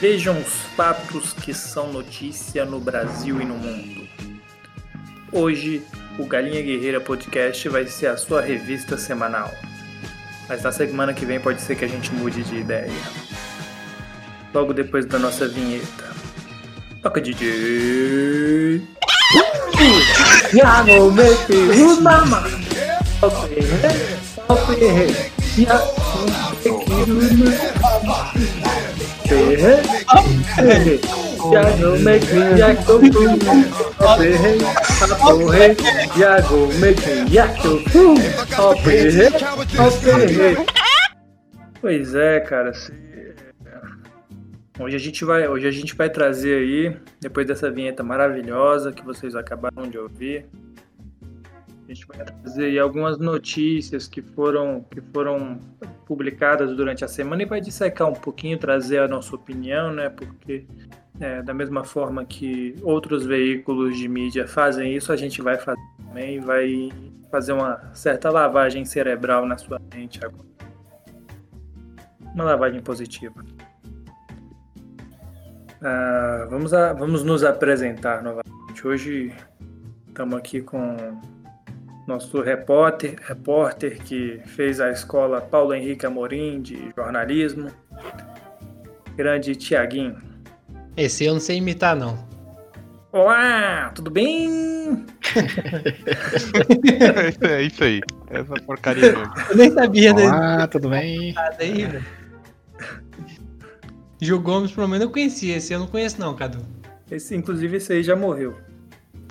Vejam os fatos que são notícia no Brasil e no mundo. Hoje, o Galinha Guerreira Podcast vai ser a sua revista semanal. Mas na semana que vem pode ser que a gente mude de ideia. Logo depois da nossa vinheta. Toca DJ. Make mama. Okay, okay, yeah, Yago make me yago Yago make me yago Pois é, cara. Hoje a gente vai, hoje a gente vai trazer aí, depois dessa vinheta maravilhosa que vocês acabaram de ouvir, a gente vai trazer algumas notícias que foram que foram publicadas durante a semana e vai dissecar um pouquinho, trazer a nossa opinião, né? Porque é, da mesma forma que outros veículos de mídia fazem isso, a gente vai fazer também, vai fazer uma certa lavagem cerebral na sua mente agora. Uma lavagem positiva. Ah, vamos, a, vamos nos apresentar novamente. Hoje estamos aqui com nosso repórter, repórter que fez a escola Paulo Henrique Amorim de jornalismo, grande Tiaguinho. Esse eu não sei imitar, não. Olá, tudo bem? é isso aí, essa porcaria mesmo. Eu nem sabia, né? Olá, tudo bem? Aí, velho. Gil Gomes, pelo menos eu conhecia. Esse eu não conheço, não, Cadu. Esse, inclusive, esse aí já morreu.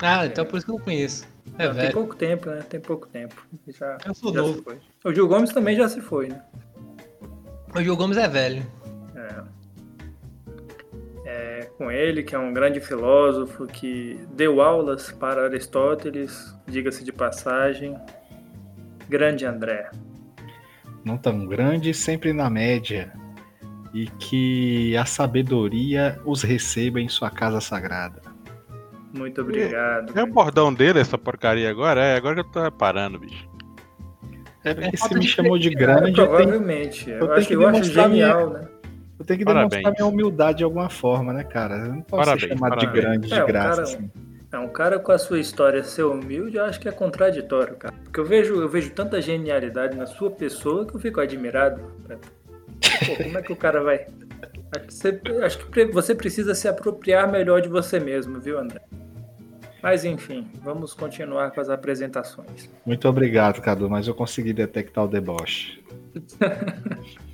Ah, então por isso que eu não conheço. É Não, tem pouco tempo, né? Tem pouco tempo. Já, Eu sou já novo. se foi. O Gil Gomes também já se foi, né? O Gil Gomes é velho. É. É, com ele, que é um grande filósofo que deu aulas para Aristóteles, diga-se de passagem. Grande André. Não tão grande, sempre na média. E que a sabedoria os receba em sua casa sagrada. Muito obrigado. É o bordão dele, essa porcaria agora? É, agora que eu tô reparando, bicho. É porque se me de chamou de É, grande, eu tenho, provavelmente. Eu, eu tenho acho, que eu acho demonstrar genial, né? eu tenho que Parabéns. demonstrar minha humildade de alguma forma, né, cara? Eu não posso Parabéns, ser chamado de parabéns. grande de É, o graça, cara- assim. É um cara com a sua história ser humilde, eu acho que é contraditório, cara. Porque eu vejo, eu vejo tanta genialidade na sua pessoa que eu fico admirado. Pô, como é que o cara vai. Acho que, você, acho que você precisa se apropriar melhor de você mesmo, viu, André? Mas enfim, vamos continuar com as apresentações. Muito obrigado, Cadu, mas eu consegui detectar o deboche.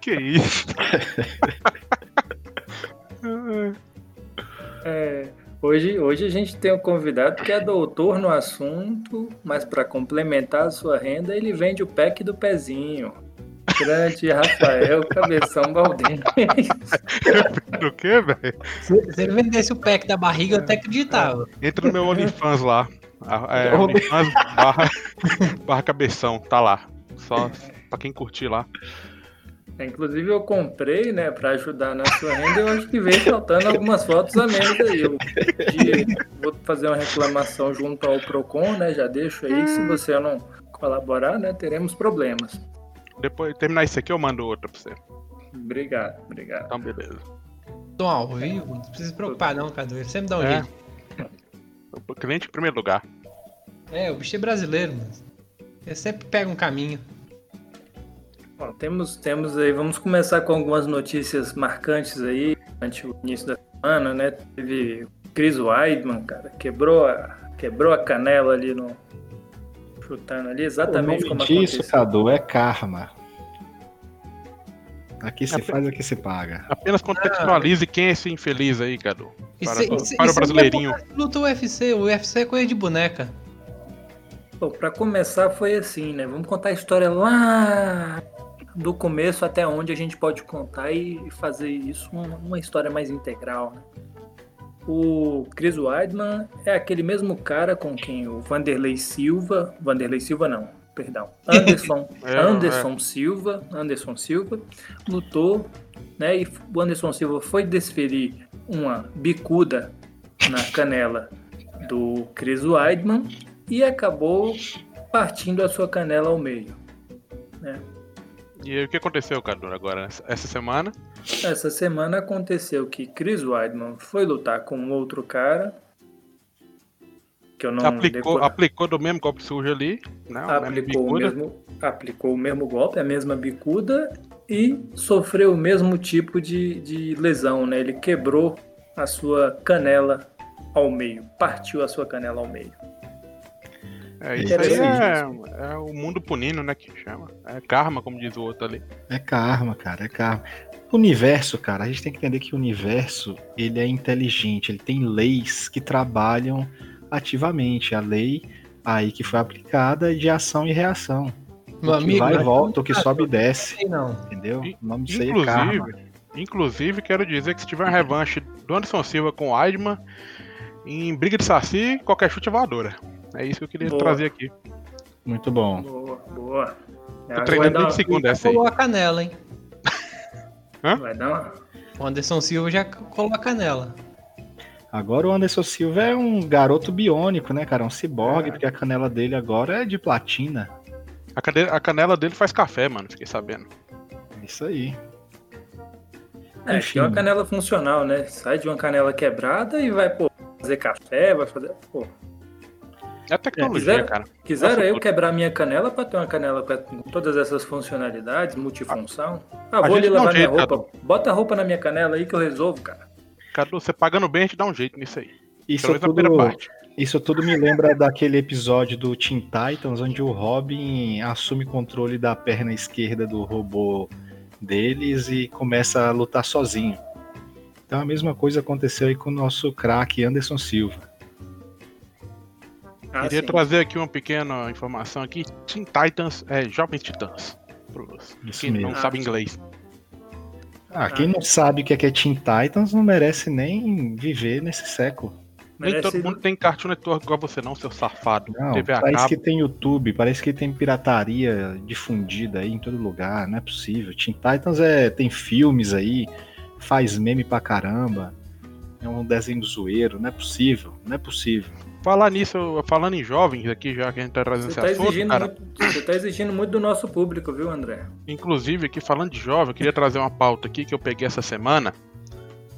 Que isso? É, hoje, hoje a gente tem um convidado que é doutor no assunto, mas para complementar a sua renda, ele vende o pack do pezinho. Grande Rafael Cabeção Baldini. Do que, velho? Se, se ele vendesse o pack da barriga, eu até acreditava. Entra no meu OnlyFans lá. É, OnlyFans barra, barra cabeção, tá lá. Só pra quem curtir lá. Inclusive eu comprei, né, para ajudar na sua renda, eu acho que veio faltando algumas fotos a menos aí. Eu pedi- vou fazer uma reclamação junto ao Procon, né, já deixo aí, se você não colaborar, né, teremos problemas. Depois terminar isso aqui, eu mando outra pra você. Obrigado, obrigado. Então, beleza. Tô ao vivo, não precisa se preocupar, não, Cadu. Ele sempre dá um É. jeito. O cliente em primeiro lugar. É, o bicho é brasileiro, mano. Ele sempre pega um caminho. Bom, temos, temos aí, vamos começar com algumas notícias marcantes aí, durante o início da semana, né, teve o Chris Weidman, cara, quebrou a, quebrou a canela ali no... chutando ali, exatamente o como aconteceu. Cadu, é karma. Aqui se É, faz, aqui se paga. Apenas contextualize quem é esse infeliz aí, Cadu. Para, Isso- isso- para o isso brasileirinho. é Luta UFC, o UFC é coisa de boneca. Bom, pra começar foi assim, né? Vamos contar a história lá do começo até onde a gente pode contar e fazer isso uma, uma história mais integral, né? O Chris Weidman é aquele mesmo cara com quem o Vanderlei Silva, Vanderlei Silva não, perdão, Anderson, É, Anderson Silva, Anderson Silva lutou, né? E o Anderson Silva foi desferir uma bicuda na canela do Chris Weidman e acabou partindo a sua canela ao meio. Né? E o que aconteceu, Cadu, agora, essa semana? Essa semana aconteceu que Chris Weidman foi lutar com um outro cara. Que eu não aplicou, decor... aplicou do mesmo golpe sujo ali, né? Aplicou o, mesmo, aplicou o mesmo golpe, a mesma bicuda e sofreu o mesmo tipo de, de lesão, né? Ele quebrou a sua canela ao meio, partiu a sua canela ao meio. É, isso aí é, é, o mundo punindo, né, que chama. É karma, como diz o outro ali. É karma, cara, é karma. O universo, cara, a gente tem que entender que o universo, ele é inteligente, ele tem leis que trabalham ativamente. A lei aí que foi aplicada de ação e reação. Meu o que amigo, vai e volta, o que sobe e desce. Não. Entendeu? O nome disso aí é karma. Inclusive, quero dizer que se tiver uma revanche do Anderson Silva com o Aidman, em briga de saci, qualquer chute é voadora. É isso que eu queria boa. trazer aqui. Muito bom. Boa, boa. Tô treinando desde segunda essa aí. Colou a canela, hein? Hã? Vai dar uma... O Anderson Silva já colou a canela. Agora o Anderson Silva é um garoto biônico, né, cara? Um ciborgue, é. porque a canela dele agora é de platina. A, canela, a canela dele faz café, mano, fiquei sabendo. Isso aí. É, Enfim. é uma canela funcional, né? Sai de uma canela quebrada e vai, pô, fazer café, vai fazer. Pô. É tecnologia, é, cara. Quisera eu quebrar minha canela para ter uma canela com todas essas funcionalidades, multifunção. Ah, vou ali lavar minha roupa. Bota a roupa na minha canela aí que eu resolvo, cara. Cadu, você pagando bem, a gente dá um jeito nisso aí. Isso tudo, isso tudo me lembra daquele episódio do Teen Titans, onde o Robin assume controle da perna esquerda do robô deles e começa a lutar sozinho. Então a mesma coisa aconteceu aí com o nosso craque Anderson Silva. Ah, Queria sim. trazer aqui uma pequena informação aqui. Teen Titans é Jovens Titãs. quem não sabe inglês. Ah, quem não sabe o que é, que é Teen Titans não merece nem viver nesse século. Nem todo mundo tem Cartoon Network igual você não, seu safado. Não, TV parece que tem YouTube, parece que tem pirataria difundida aí em todo lugar, não é possível. Teen Titans é, tem filmes aí, faz meme pra caramba, é um desenho zoeiro, não é possível, não é possível. Falar nisso, falando em jovens aqui, já que a gente tá trazendo você esse tá assunto, cara... Muito, você tá exigindo muito do nosso público, viu, André? Inclusive, aqui falando de jovem, eu queria trazer uma pauta aqui que eu peguei essa semana.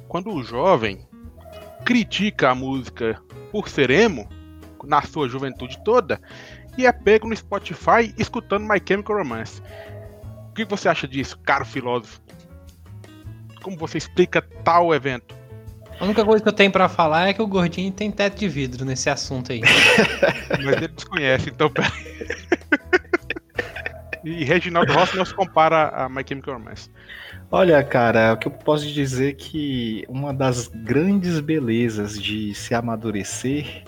Quando o jovem critica a música por ser emo, na sua juventude toda, e é pego no Spotify escutando My Chemical Romance. O que você acha disso, caro filósofo? Como você explica tal evento? A única coisa que eu tenho para falar é que o gordinho tem teto de vidro nesse assunto aí. Mas ele desconhece, então peraí. E Reginaldo Rossi não se compara a My Chemical Romance. Olha, cara, o que eu posso dizer é que uma das grandes belezas de se amadurecer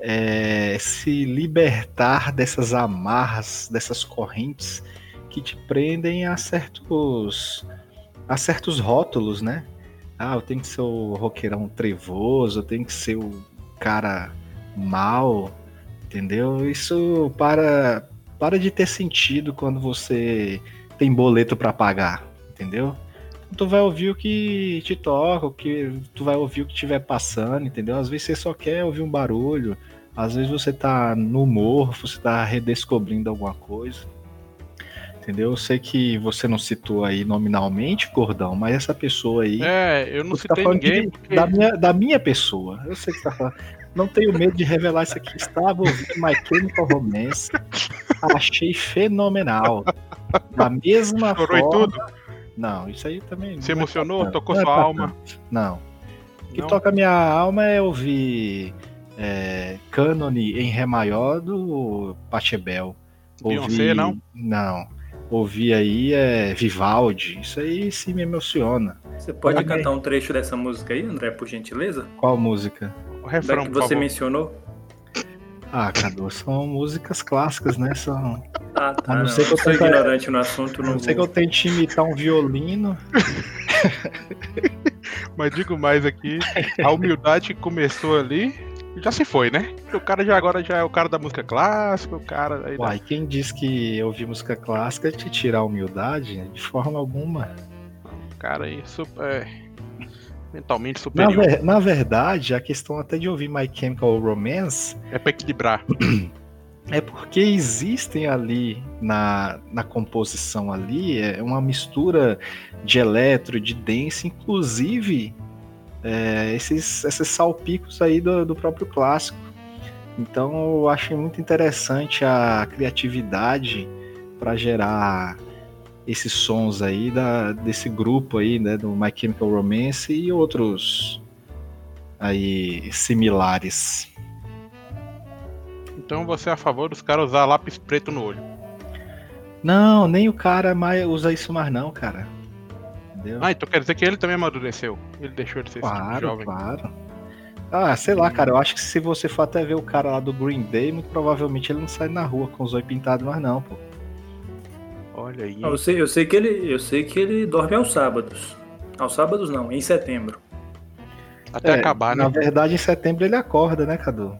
é se libertar dessas amarras, dessas correntes que te prendem a certos a certos rótulos, né? Ah, eu tenho que ser o roqueirão trevoso, eu tenho que ser o cara mal, entendeu? Isso para para de ter sentido quando você tem boleto para pagar entendeu? Tu vai ouvir o que te toca, o que tu vai ouvir o que estiver passando, entendeu? Às vezes você só quer ouvir um barulho, às vezes você tá no morro, você tá redescobrindo alguma coisa. Entendeu? Eu sei que você não citou aí nominalmente, Gordão, mas essa pessoa aí. É, eu não tá citei tá ninguém. De, porque... da, minha, da minha pessoa. Eu sei que você tá falando. Não tenho medo de revelar isso aqui. Estava ouvindo My Chemical Romance. Achei fenomenal. Da mesma Chorou forma. tudo? Não, isso aí também. Se emocionou? Tocou sua é alma? Não. O que não? toca minha alma é ouvir é, Cânone em Ré maior do Pachebel. Beyoncé, não? Não. Ouvir aí é Vivaldi. Isso aí sim me emociona. Você pode cantar um trecho dessa música aí, André, por gentileza? Qual música? O refrão, que você mencionou. Ah, Cadu, são músicas clássicas, né? São. Ah, tá. A não, não. Ser que eu, sou tenta... ignorante no assunto. Não, não sei que eu tente imitar um violino. Mas digo mais aqui, a humildade começou ali já se foi, né? O cara já agora já é o cara da música clássica, o cara. Aí Uai, quem diz que ouvir música clássica é te tirar a humildade? De forma alguma. O cara aí, super. É mentalmente superior. Na, ver, na, verdade, a questão até de ouvir My Chemical Romance. É pra equilibrar. É porque existem ali na, na composição ali é uma mistura de eletro, de dance, inclusive é, esses, esses salpicos aí do, do próprio clássico. Então eu acho muito interessante a criatividade para gerar esses sons aí da, desse grupo aí, né, do My Chemical Romance e outros aí similares. Então você é a favor dos caras usar lápis preto no olho? Não, nem o cara mais usa isso mais não, cara. Entendeu? Ah, então quer dizer que ele também amadureceu. Ele deixou de ser claro, esse tipo jovem. Claro, Ah, sei lá, cara. Eu acho que se você for até ver o cara lá do Green Day, muito provavelmente ele não sai na rua com os olhos pintados mais não, pô. Olha aí. Eu sei, eu sei que ele, eu sei que ele dorme aos sábados. Aos sábados não, em setembro. Até É, acabar, né? Na verdade, em setembro ele acorda, né, Cadu?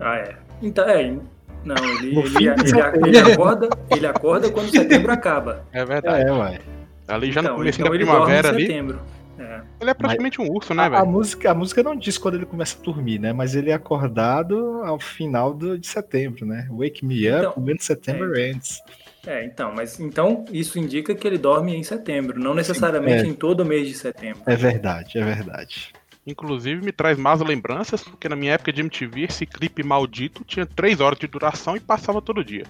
Ah, é. Então, é. Não, ele, ele, ele, ele acorda, ele acorda quando setembro acaba. É verdade. É, ué. Ali já no Então, começo então da primavera ali. setembro. É. Ele é praticamente um urso, né, A, a velho? música, a música não diz quando ele começa a dormir, né? Mas ele é acordado ao final do, de setembro, né? Wake me up Então, when September ends. É, então, mas então isso indica que ele dorme em setembro, não necessariamente é. em todo mês de setembro. É verdade, é verdade. Inclusive me traz más lembranças, porque na minha época de MTV esse clipe maldito tinha 3 horas de duração e passava todo dia.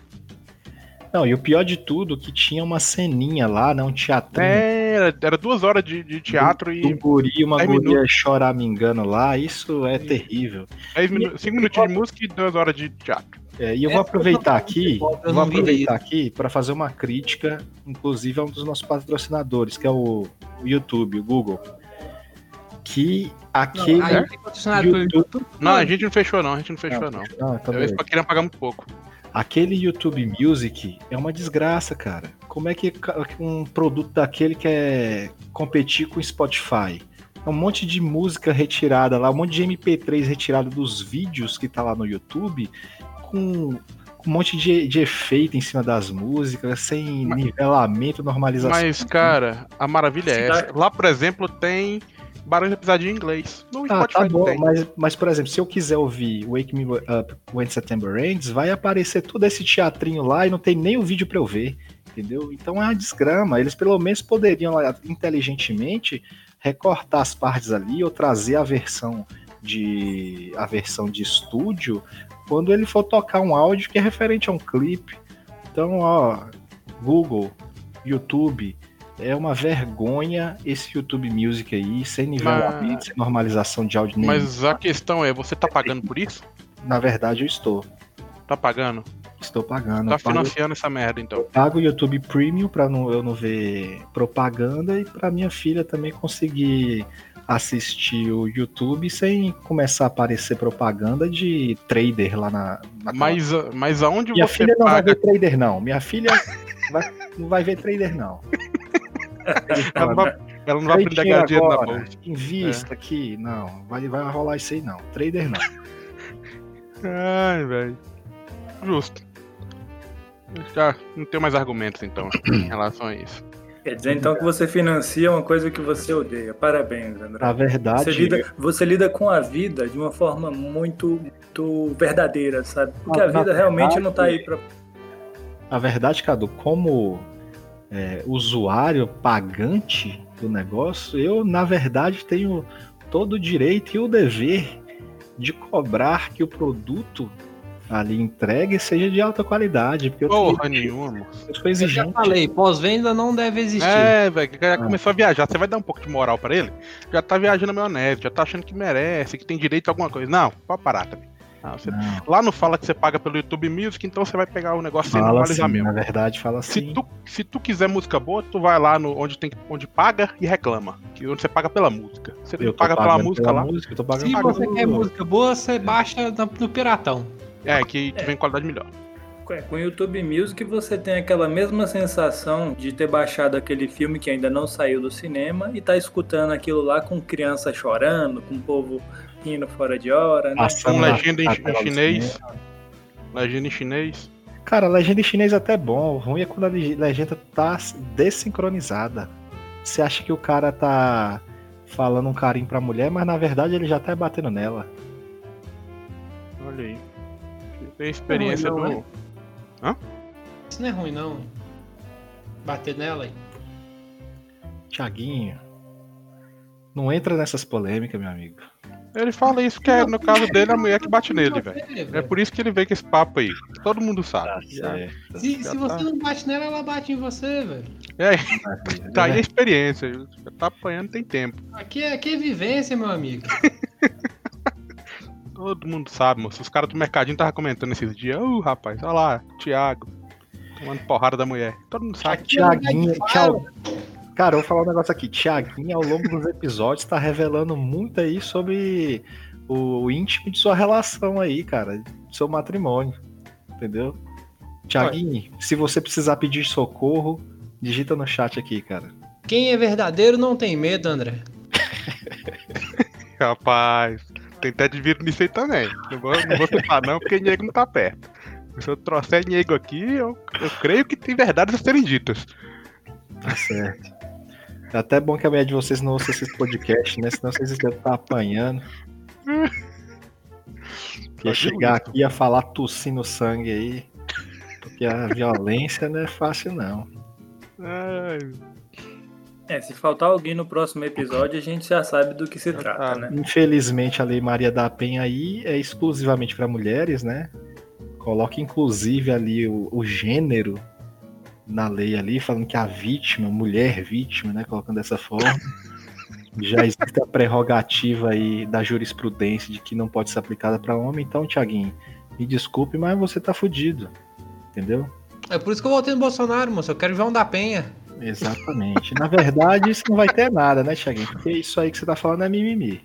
Não, e o pior de tudo, que tinha uma ceninha lá, né? Um teatrinho. É, era, era duas horas de, de teatro do e guri, e uma 10 guria chorar me engano lá, isso é terrível. 10 minu 5 minutinhos de música e 2 horas de teatro. É, e eu vou aproveitar aqui, eu vou não aproveitar aqui para fazer uma crítica, inclusive a um dos nossos patrocinadores, que é o, YouTube, o Google. Que aquele Não, YouTube, Não, a gente não fechou não, a gente não fechou não. não, tá Talvez bem. pra querer pagar muito pouco. Aquele YouTube Music é uma desgraça, cara. Como é que um produto daquele quer competir com o Spotify? É um monte de música retirada lá, um monte de MP3 retirado dos vídeos que tá lá no YouTube, com um monte de, de efeito em cima das músicas, sem Mas- nivelamento, normalização. Mas, cara, a maravilha é essa. Lá, por exemplo, tem Barões da Pisadinha em inglês. No Ah, Spotify tá bom, tem. mas, mas por exemplo, se eu quiser ouvir Wake Me Up When September Ends, vai aparecer todo esse teatrinho lá e não tem nem o vídeo pra eu ver, entendeu? Então é uma desgrama. Eles pelo menos poderiam inteligentemente recortar as partes ali ou trazer a versão de a versão de estúdio quando ele for tocar um áudio que é referente a um clipe. Então, ó, Google, YouTube, é uma vergonha esse YouTube Music aí, sem nivelamento, sem normalização de áudio nenhum. Mas a questão é, você tá pagando por isso? Na verdade, eu estou. Tá pagando? Estou pagando. Tá eu pago, financiando essa merda, então. pago o YouTube Premium para não, eu não ver propaganda e para minha filha também conseguir assistir o YouTube sem começar a aparecer propaganda de trader lá na. na Mas, mas aonde minha você filha não vai paga? ver trader, não. Minha filha vai- não vai ver trader, não. Ela não vai, ela não vai aprender a dinheiro ganhar dinheiro na bolsa. Invista aqui. Não, vai, vai rolar isso aí, não. Trader, não. Ai, velho. Justo. Já não tenho mais argumentos, então, em relação a isso. Quer dizer então que você financia uma coisa que você odeia. Parabéns, André. Na verdade, Você lida, você lida com a vida de uma forma muito, muito verdadeira, sabe? Porque Na- a vida na realmente verdade- não tá aí pra. Na verdade, Cadu, como é, usuário pagante do negócio, eu, na verdade, tenho todo o direito e o dever de cobrar que o produto ali entregue seja de alta qualidade. Porque eu, Porra nenhuma, moço. eu sou Eu já falei, pós-venda não deve existir. É, velho, que o cara Ah. começou a viajar. Você vai dar um pouco de moral pra ele? Já tá viajando na maionese, já tá achando que merece, que tem direito a alguma coisa. Não, pode parar também. Não, você- Não, Lá não fala que você paga pelo YouTube Music, então você vai pegar o negócio sem fala assim, normalizar mesmo. na verdade, fala Se assim. tu, se tu quiser música boa, tu vai lá no, onde, tem, onde paga e reclama. Que onde você paga pela música. Você Eu paga pela música pela lá. música, eu tô pagando Se você quer música boa, você baixa na- no Piratão. É, que, que vem qualidade melhor. É, Com o YouTube Music você tem aquela mesma sensação de ter baixado aquele filme que ainda não saiu do cinema e tá escutando aquilo lá com criança chorando, com o povo rindo fora de hora, né? Passando na- legenda em, em do chinês. Legenda em chinês. Cara, a legenda em chinês é até bom. O ruim é quando a leg- legenda tá desincronizada. Você acha que o cara tá falando um carinho pra mulher, mas na verdade ele já tá batendo nela. Olha aí. Tem experiência Não, não, no. Isso não é ruim, não. Bater nela aí. Tiaguinho, não entra nessas polêmicas, meu amigo. Ele fala isso que é, no caso dele, a mulher que bate nele, velho. É, por isso que ele vem com esse papo aí. Todo mundo sabe. Tá certo. Se, se tá. você não bate nela, ela bate em você, velho. É, tá aí a experiência. Já tá apanhando tem tempo. Aqui é, aqui é vivência, meu amigo. Todo mundo sabe, moço. Os caras do mercadinho estavam comentando esses dias. Ô, rapaz, olha lá, Thiago. Tomando porrada da mulher. Todo mundo sabe. Tiaguinho, tchau. Cara, eu vou falar um negócio aqui. Tiaguinho, ao longo dos episódios, tá revelando muito aí sobre o íntimo de sua relação aí, cara. Do seu matrimônio. Entendeu? Tiaguinho, se você precisar pedir socorro, digita no chat aqui, cara. Quem é verdadeiro não tem medo, André. Rapaz, tem até de vir nisso aí também. Não vou, não vou citar não, porque Nego não tá perto. Se eu trouxer Nego aqui, eu, eu creio que tem verdades a serem ditas. Tá certo. É até bom que a mulher de vocês não ouça esses podcasts, né? Senão vocês devem estar apanhando. Ia chegar aqui e ia falar tossindo sangue aí. Porque a violência não é fácil, não. Ai, É, se faltar alguém no próximo episódio, a gente já sabe do que se trata, né? Infelizmente, a Lei Maria da Penha aí é exclusivamente para mulheres, né? Coloca inclusive ali o, o gênero na lei ali, falando que a vítima, mulher vítima, né? Colocando dessa forma. Já existe a prerrogativa aí da jurisprudência de que não pode ser aplicada para homem. Então, Tiaguinho, me desculpe, mas você tá fudido. Entendeu? É por isso que eu votei no Bolsonaro, moço. Eu quero João da Penha. Exatamente. Na verdade, isso não vai ter nada, né, Tiaguinho? Porque isso aí que você tá falando é mimimi.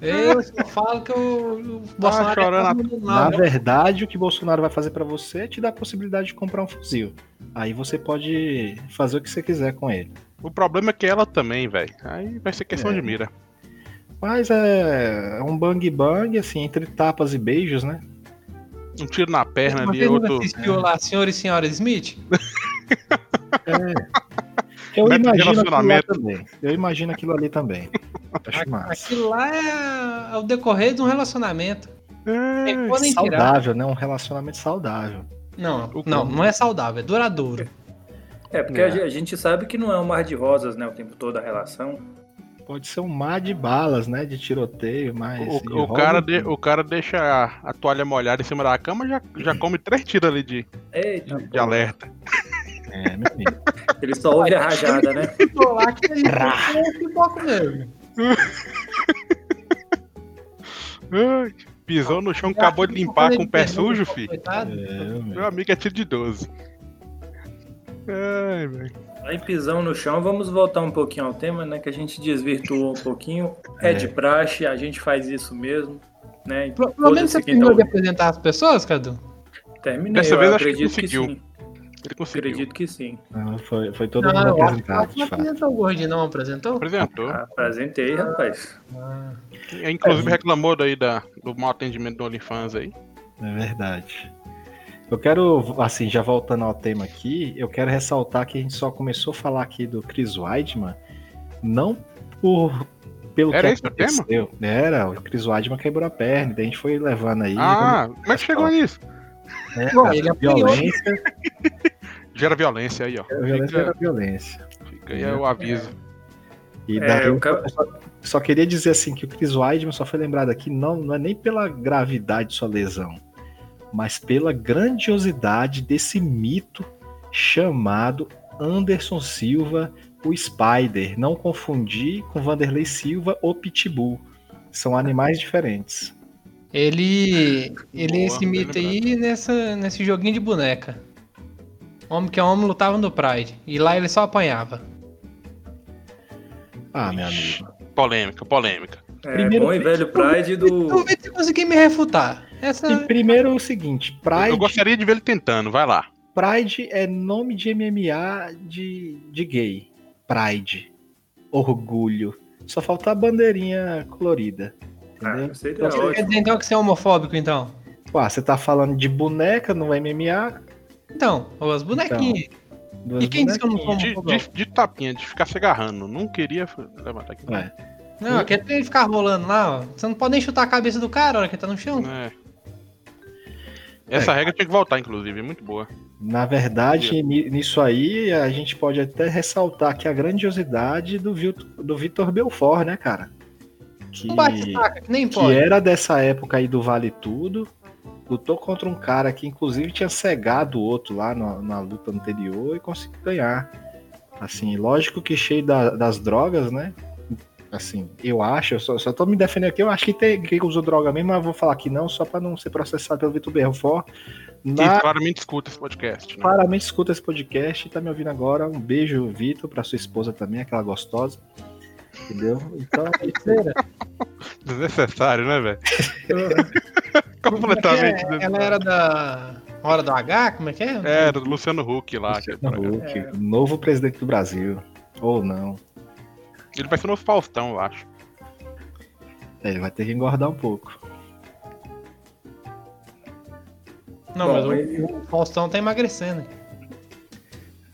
Eu só falo que o, o Bolsonaro chorando é todo mundo Na né? verdade, o que Bolsonaro vai fazer pra você é te dar a possibilidade de comprar um fuzil. Aí você pode fazer o que você quiser com ele. O problema é que ela também, velho. Aí vai ser questão É. de mira. Mas é, é um bang bang, assim, entre tapas e beijos, né? Um tiro na perna Você ali, outro. assistiu lá Senhor e Senhora Smith? Eu Método de imagino aquilo lá também. Eu imagino aquilo ali também. Acho massa. Aquilo lá é, é o decorrer de um relacionamento. Tem É, podem tirar. Saudável, né? Um relacionamento saudável. Não, não, não é saudável, é duradouro. É, porque É. a ge- a gente sabe que não é um mar de rosas, né, o tempo todo a relação. Pode ser um mar de balas, né? De tiroteio, mas. O, de o cara de- o cara deixa a, a toalha molhada em cima da cama já, já come três tiros ali de, Eita, de, de alerta. É, meu amigo. Ele só ouve a rajada, né? Ficou lá que um pipoco mesmo. Pisou no chão, acabou de limpar com o pé sujo, fi. Coitado. É, meu amigo. é tiro de 12. Ai, velho. Aí pisão no chão, vamos voltar um pouquinho ao tema, né? Que a gente desvirtuou um pouquinho. É, É. de praxe, a gente faz isso mesmo, né? Pelo menos você quem tá terminou de apresentar as pessoas, Cadu? Terminei, Dessa vez acho que que, conseguiu. sim. Ele conseguiu. Acredito que sim. Não, foi, foi todo Não, mundo apresentado, não apresentou o gordinho, não apresentou? Apresentou. Apresentei, rapaz. Ah, E, Inclusive reclamou daí da, do mau atendimento do OnlyFans aí. É verdade. Eu quero, assim, já voltando ao tema aqui, eu quero ressaltar que a gente só começou a falar aqui do Chris Weidman, não por pelo Era que esse o tema? aconteceu. Era, o Chris Weidman quebrou a perna, daí a gente foi levando aí. Ah, como é que chegou nisso? Né, Bom, a ele violência, Gera violência aí, ó. a violência Fica, era violência. fica aí o aviso. E É, daí eu só, só queria dizer assim que o Chris Weidman só foi lembrado aqui não, não é nem pela gravidade de sua lesão, mas pela grandiosidade desse mito chamado Anderson Silva, o Spider. Não confundir com Vanderlei Silva ou Pitbull. São animais diferentes. Ele. Ele Boa, esse bem mito aí nessa, nesse joguinho de boneca. Homem que é homem lutava no Pride. E lá ele só apanhava. Ah, meu amigo. Polêmica, polêmica. É, Primeiro- bom e velho Pride do. Vamos ver se conseguir me refutar. Essa. E primeiro o seguinte, Pride, Eu gostaria de ver ele tentando, vai lá. Pride é nome de MMA de, de gay. Pride. Orgulho. Só falta a bandeirinha colorida. Entendeu? Ah, seria Então, Quer dizer então que você é homofóbico, então? Pô, você tá falando de boneca no MMA? Então, as bonequinhas. duas E quem disse que eu não sou De, de, de tapinha, de ficar se agarrando. Não queria levantar aqui. Ué, Não, quer ele ficar rolando lá, ó. Você não pode nem chutar a cabeça do cara na hora que ele tá no chão. É. Essa É. regra tinha que voltar, inclusive, muito boa. Na verdade, ni- nisso aí, a gente pode até ressaltar que a grandiosidade do, Vil- do Vitor Belfort, né, cara? Que, que nem que era dessa época aí do Vale Tudo. Lutou contra um cara que, inclusive, tinha cegado o outro lá na, na luta anterior e conseguiu ganhar. Assim, lógico que cheio da- das drogas, né? Assim, eu acho, eu só, só tô me defendendo aqui, eu acho que tem que usou droga mesmo, mas vou falar que não, só pra não ser processado pelo Vitor Belfort. Na claramente escuta esse podcast. Né? Claramente escuta esse podcast e tá me ouvindo agora. Um beijo, Vitor, pra sua esposa também, aquela gostosa. Entendeu? Então, é isso aí. Desnecessário, né, velho? É que Completamente é? desnecessário. Ela era da Hora do H? Como é que é? É, do Luciano Huck lá. Luciano. Huck, É. novo presidente do Brasil. Ou não. Ele vai ser o novo Faustão, eu acho. É, ele vai ter que engordar um pouco. Não, Bom, mas o, ele- o Faustão tá emagrecendo.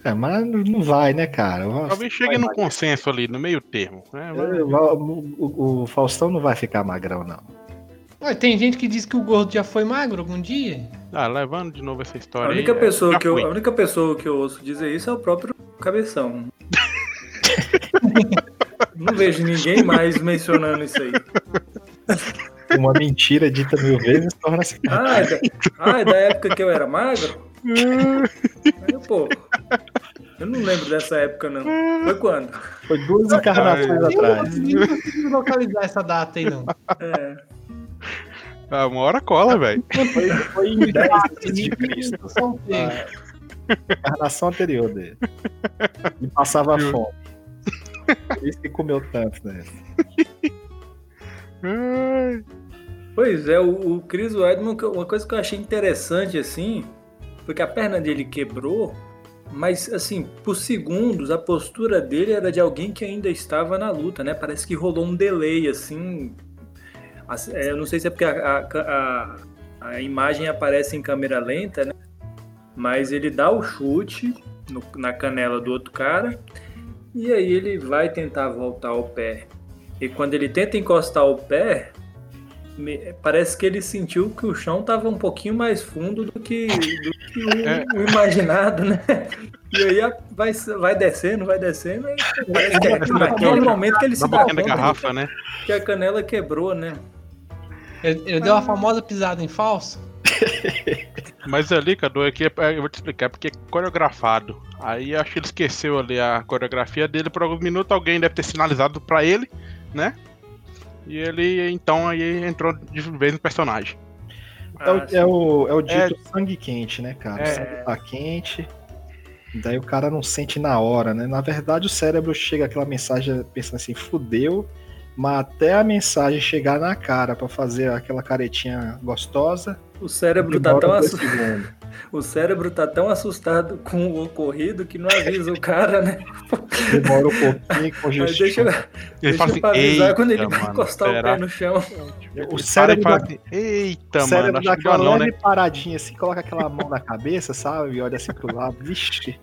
É, mas não vai, né, cara? Talvez chegue num consenso ali, no meio termo. né? Vai- O, o- o Faustão não vai ficar magrão, não. Ué, tem gente que diz que o gordo já foi magro algum dia. Ah, levando de novo essa A história única, aí. é, pessoa já que eu, a única pessoa que eu ouço dizer isso é o próprio Cabeção. Não vejo ninguém mais mencionando isso aí. Uma mentira dita mil vezes torna-se. Ah, é da, ah, é da época que eu era magro? Pô, eu não lembro dessa época, não. Foi quando? Foi duas encarnações Eu atrás. consegui, não consegui localizar essa data aí, não. É, Ah, uma hora cola, velho. Foi, foi em 10 antes de Cristo. Soltei. Encarnação anterior dele. E passava fome. Por isso que comeu tanto, né? Pois é, o, o Chris Weidman, uma coisa que eu achei interessante, assim, foi que a perna dele quebrou, mas, assim, por segundos, a postura dele era de alguém que ainda estava na luta, né? Parece que rolou um delay, assim. As- é, Eu não sei se é porque a, a- a- imagem aparece em câmera lenta, né? Mas ele dá o chute no- na canela do outro cara, e aí ele vai tentar voltar o pé. E quando ele tenta encostar o pé, me- parece que ele sentiu que o chão estava um pouquinho mais fundo do que, do que o, É. o imaginado, né? E aí a- vai, vai descendo, vai descendo, e parece que é naquele momento que ele se na dá conta garrafa, né? que a canela quebrou, né? Ele, ele deu a famosa pisada em falso. Mas ali, Cadu, aqui é- eu vou te explicar, porque é coreografado. Aí acho que ele esqueceu ali a coreografia dele por alguns minutos, alguém deve ter sinalizado pra ele, né? E ele então aí entrou de vez no personagem. É o, é o, é o dito sangue quente, né, cara? É. O sangue tá quente. Daí o cara não sente na hora, né? Na verdade, o cérebro chega aquela mensagem pensando assim, fudeu, mas até a mensagem chegar na cara pra fazer aquela caretinha gostosa, O cérebro tá tão dois assu- segundos. o cérebro tá tão assustado com o ocorrido que não avisa o cara, né? Demora um pouquinho com Aí deixa, justiça. Ele deixa fala assim, avisar quando ele vai mano, encostar o será? pé no chão. O Ele para cérebro, fala assim, eita, o mano, cérebro acho dá não, aquela não, leve né? paradinha assim, coloca aquela mão na cabeça, sabe? E olha assim pro lado, vixe.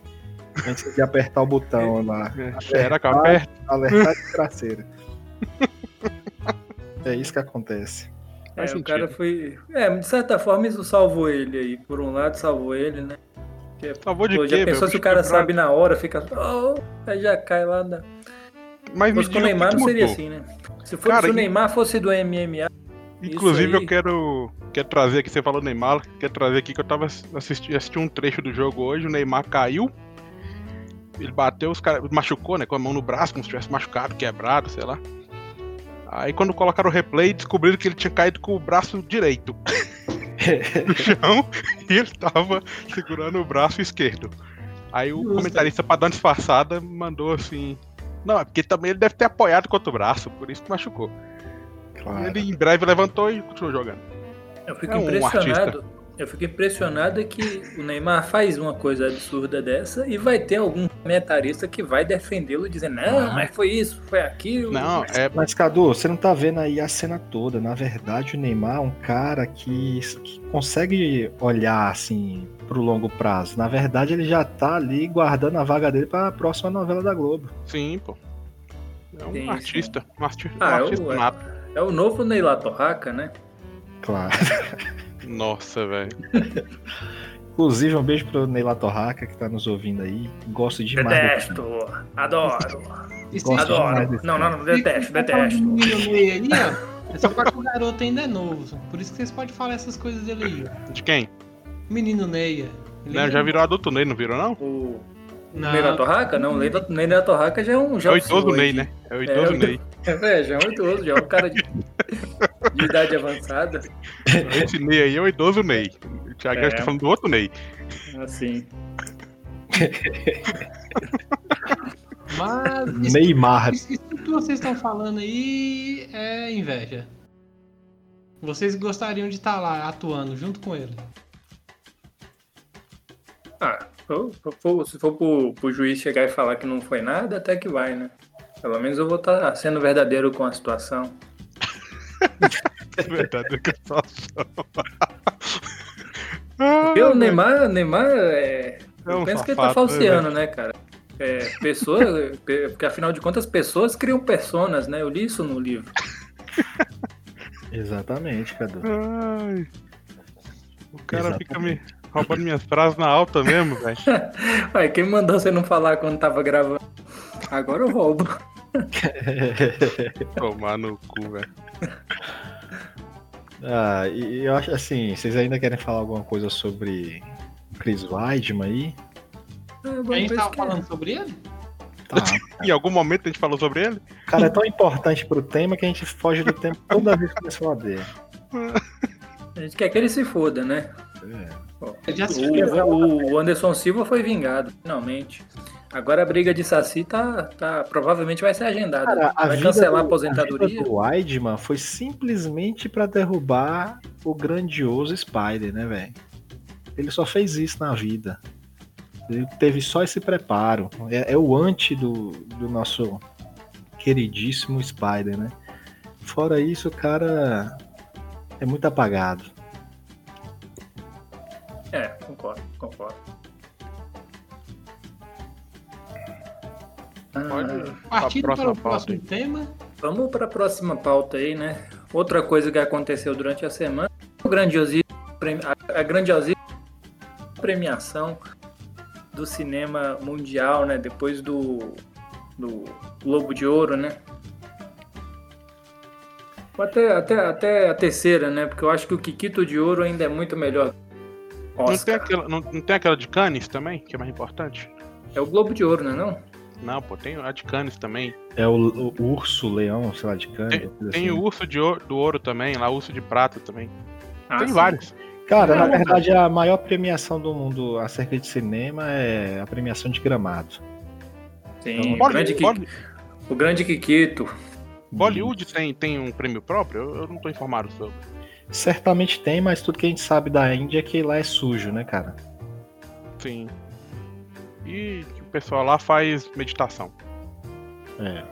Antes de apertar o botão lá. Será que aperta? Alertar de traseira. É isso que acontece. É, o cara foi. É, de certa forma isso salvou ele aí. Por um lado, salvou ele, né? Porque, Salvou de pô, já quê, pensou velho? se o cara quebrado. sabe na hora, fica. Oh, aí já cai lá da. Mas Fosse com o Neymar não seria assim, né? Se, fosse, Cara, se o Neymar fosse do MMA, Inclusive, aí. eu quero, quero trazer aqui, você falou Neymar, quero trazer aqui que eu tava assistindo assisti um trecho do jogo hoje, o Neymar caiu, ele bateu, os caras machucou, né, com a mão no braço, como se tivesse machucado, quebrado, sei lá. Aí quando colocaram o replay, descobriram que ele tinha caído com o braço direito no chão e ele tava segurando o braço esquerdo. Aí o Justo. comentarista, pra dar uma disfarçada, mandou assim... Não, é porque também ele deve ter apoiado contra o braço, por isso que machucou. Claro. Ele em breve levantou e continuou jogando. eu fico É um impressionado. Eu fico impressionado que o Neymar faz uma coisa absurda dessa e vai ter algum comentarista que vai defendê-lo dizendo, não, mas foi isso, foi aquilo. Não, é. Mas, Cadu, você não tá vendo aí a cena toda. Na verdade, o Neymar é um cara que, que consegue olhar assim pro longo prazo. Na verdade, ele já tá ali guardando a vaga dele pra próxima novela da Globo. Sim, pô. É um Sim, artista. Um artista, Ah, um é artista o- nato. É o novo Neila Torraca, né? Claro. Nossa, velho. Inclusive, um beijo pro Neila Torraca, que tá nos ouvindo aí. Gosto demais. Detesto, adoro, Gosto adoro. demais desse Não, não, não, detesto, Tá detesto. aí, ó. É só porque o garoto ainda é novo. Por isso que vocês podem falar essas coisas dele aí, ó. De quem? Menino Neia. Não, ainda- já virou adulto Ney, não virou, não? O Não, Ney da Torraca? Não, o Ney da, Ney da Torraca já é um. Já É o um idoso Ney, né? É o idoso É, Ney. É, já é um idoso, já é um cara de, de idade avançada. Esse Ney aí é o idoso Ney. O Thiago É. tá falando do outro Ney. Assim. Mas isso, Neymar. isso que vocês estão falando aí é inveja. Vocês gostariam de estar lá atuando junto com ele. Ah, se for, se for pro, pro juiz chegar e falar que não foi nada, até que vai, né? Pelo menos eu vou estar sendo verdadeiro com a situação. É verdade, que situação. Porque o Neymar, Neymar é. É um eu penso que ele tá safado, falseando, né, cara? É, pessoa, pe- porque afinal de contas, pessoas criam personas, né? Eu li isso no livro. Exatamente, Cadu. Ai. O cara Exatamente. fica me roubando minhas frases na alta mesmo, velho. Ué, quem mandou você não falar quando tava gravando? Agora eu roubo. Tomar no cu, velho. ah, e eu acho assim, vocês ainda querem falar alguma coisa sobre Chris Weidman aí? Ah, A gente tava falando sobre ele? Tá. Em algum momento a gente falou sobre ele? O cara é tão importante pro tema que a gente foge do tempo toda vez que começa a falar dele. A gente quer que ele se foda, né? É. O, o Anderson Silva foi vingado, finalmente. Agora a briga de Saci tá, tá provavelmente vai ser agendada. Cara, a vai vida cancelar a do- aposentadoria. A vida do Weidman foi simplesmente pra derrubar o grandioso Spider, né, velho? Ele só fez isso na vida. Ele teve só esse preparo. É, é o anti do, do nosso queridíssimo Spider, né? Fora isso, o cara é muito apagado. É, concordo, concordo. Pode. Ah, Partindo Pra para próxima o próximo pauta tema. vamos para a próxima pauta aí, né? Outra coisa que aconteceu durante a semana, o grandiosismo, a, grandiosíssima premiação do cinema mundial, né? Depois do, do Globo de Ouro, né? Ou Até, até, até a terceira, né? Porque eu acho que o Kikito de Ouro ainda é muito melhor. Não tem, Oscar. aquela, não, não tem aquela de Cannes também, que é mais importante? É o Globo de Ouro, não é não? Não, pô, tem a de Cannes também. É o, o urso, leão, sei lá, de cana. Tem, tem o urso de ouro, do ouro também, lá, o urso de prata também. Ah, tem sim. vários. Cara, na Não, verdade, a maior premiação do mundo acerca de cinema é a premiação de gramado. Sim, Então, grande, Bolly- o grande Kikito. Bollywood tem, tem um prêmio próprio? Eu, eu não tô informado sobre. Certamente tem, mas tudo que a gente sabe da Índia é que lá é sujo, né, cara? Sim. E o pessoal lá faz meditação. É.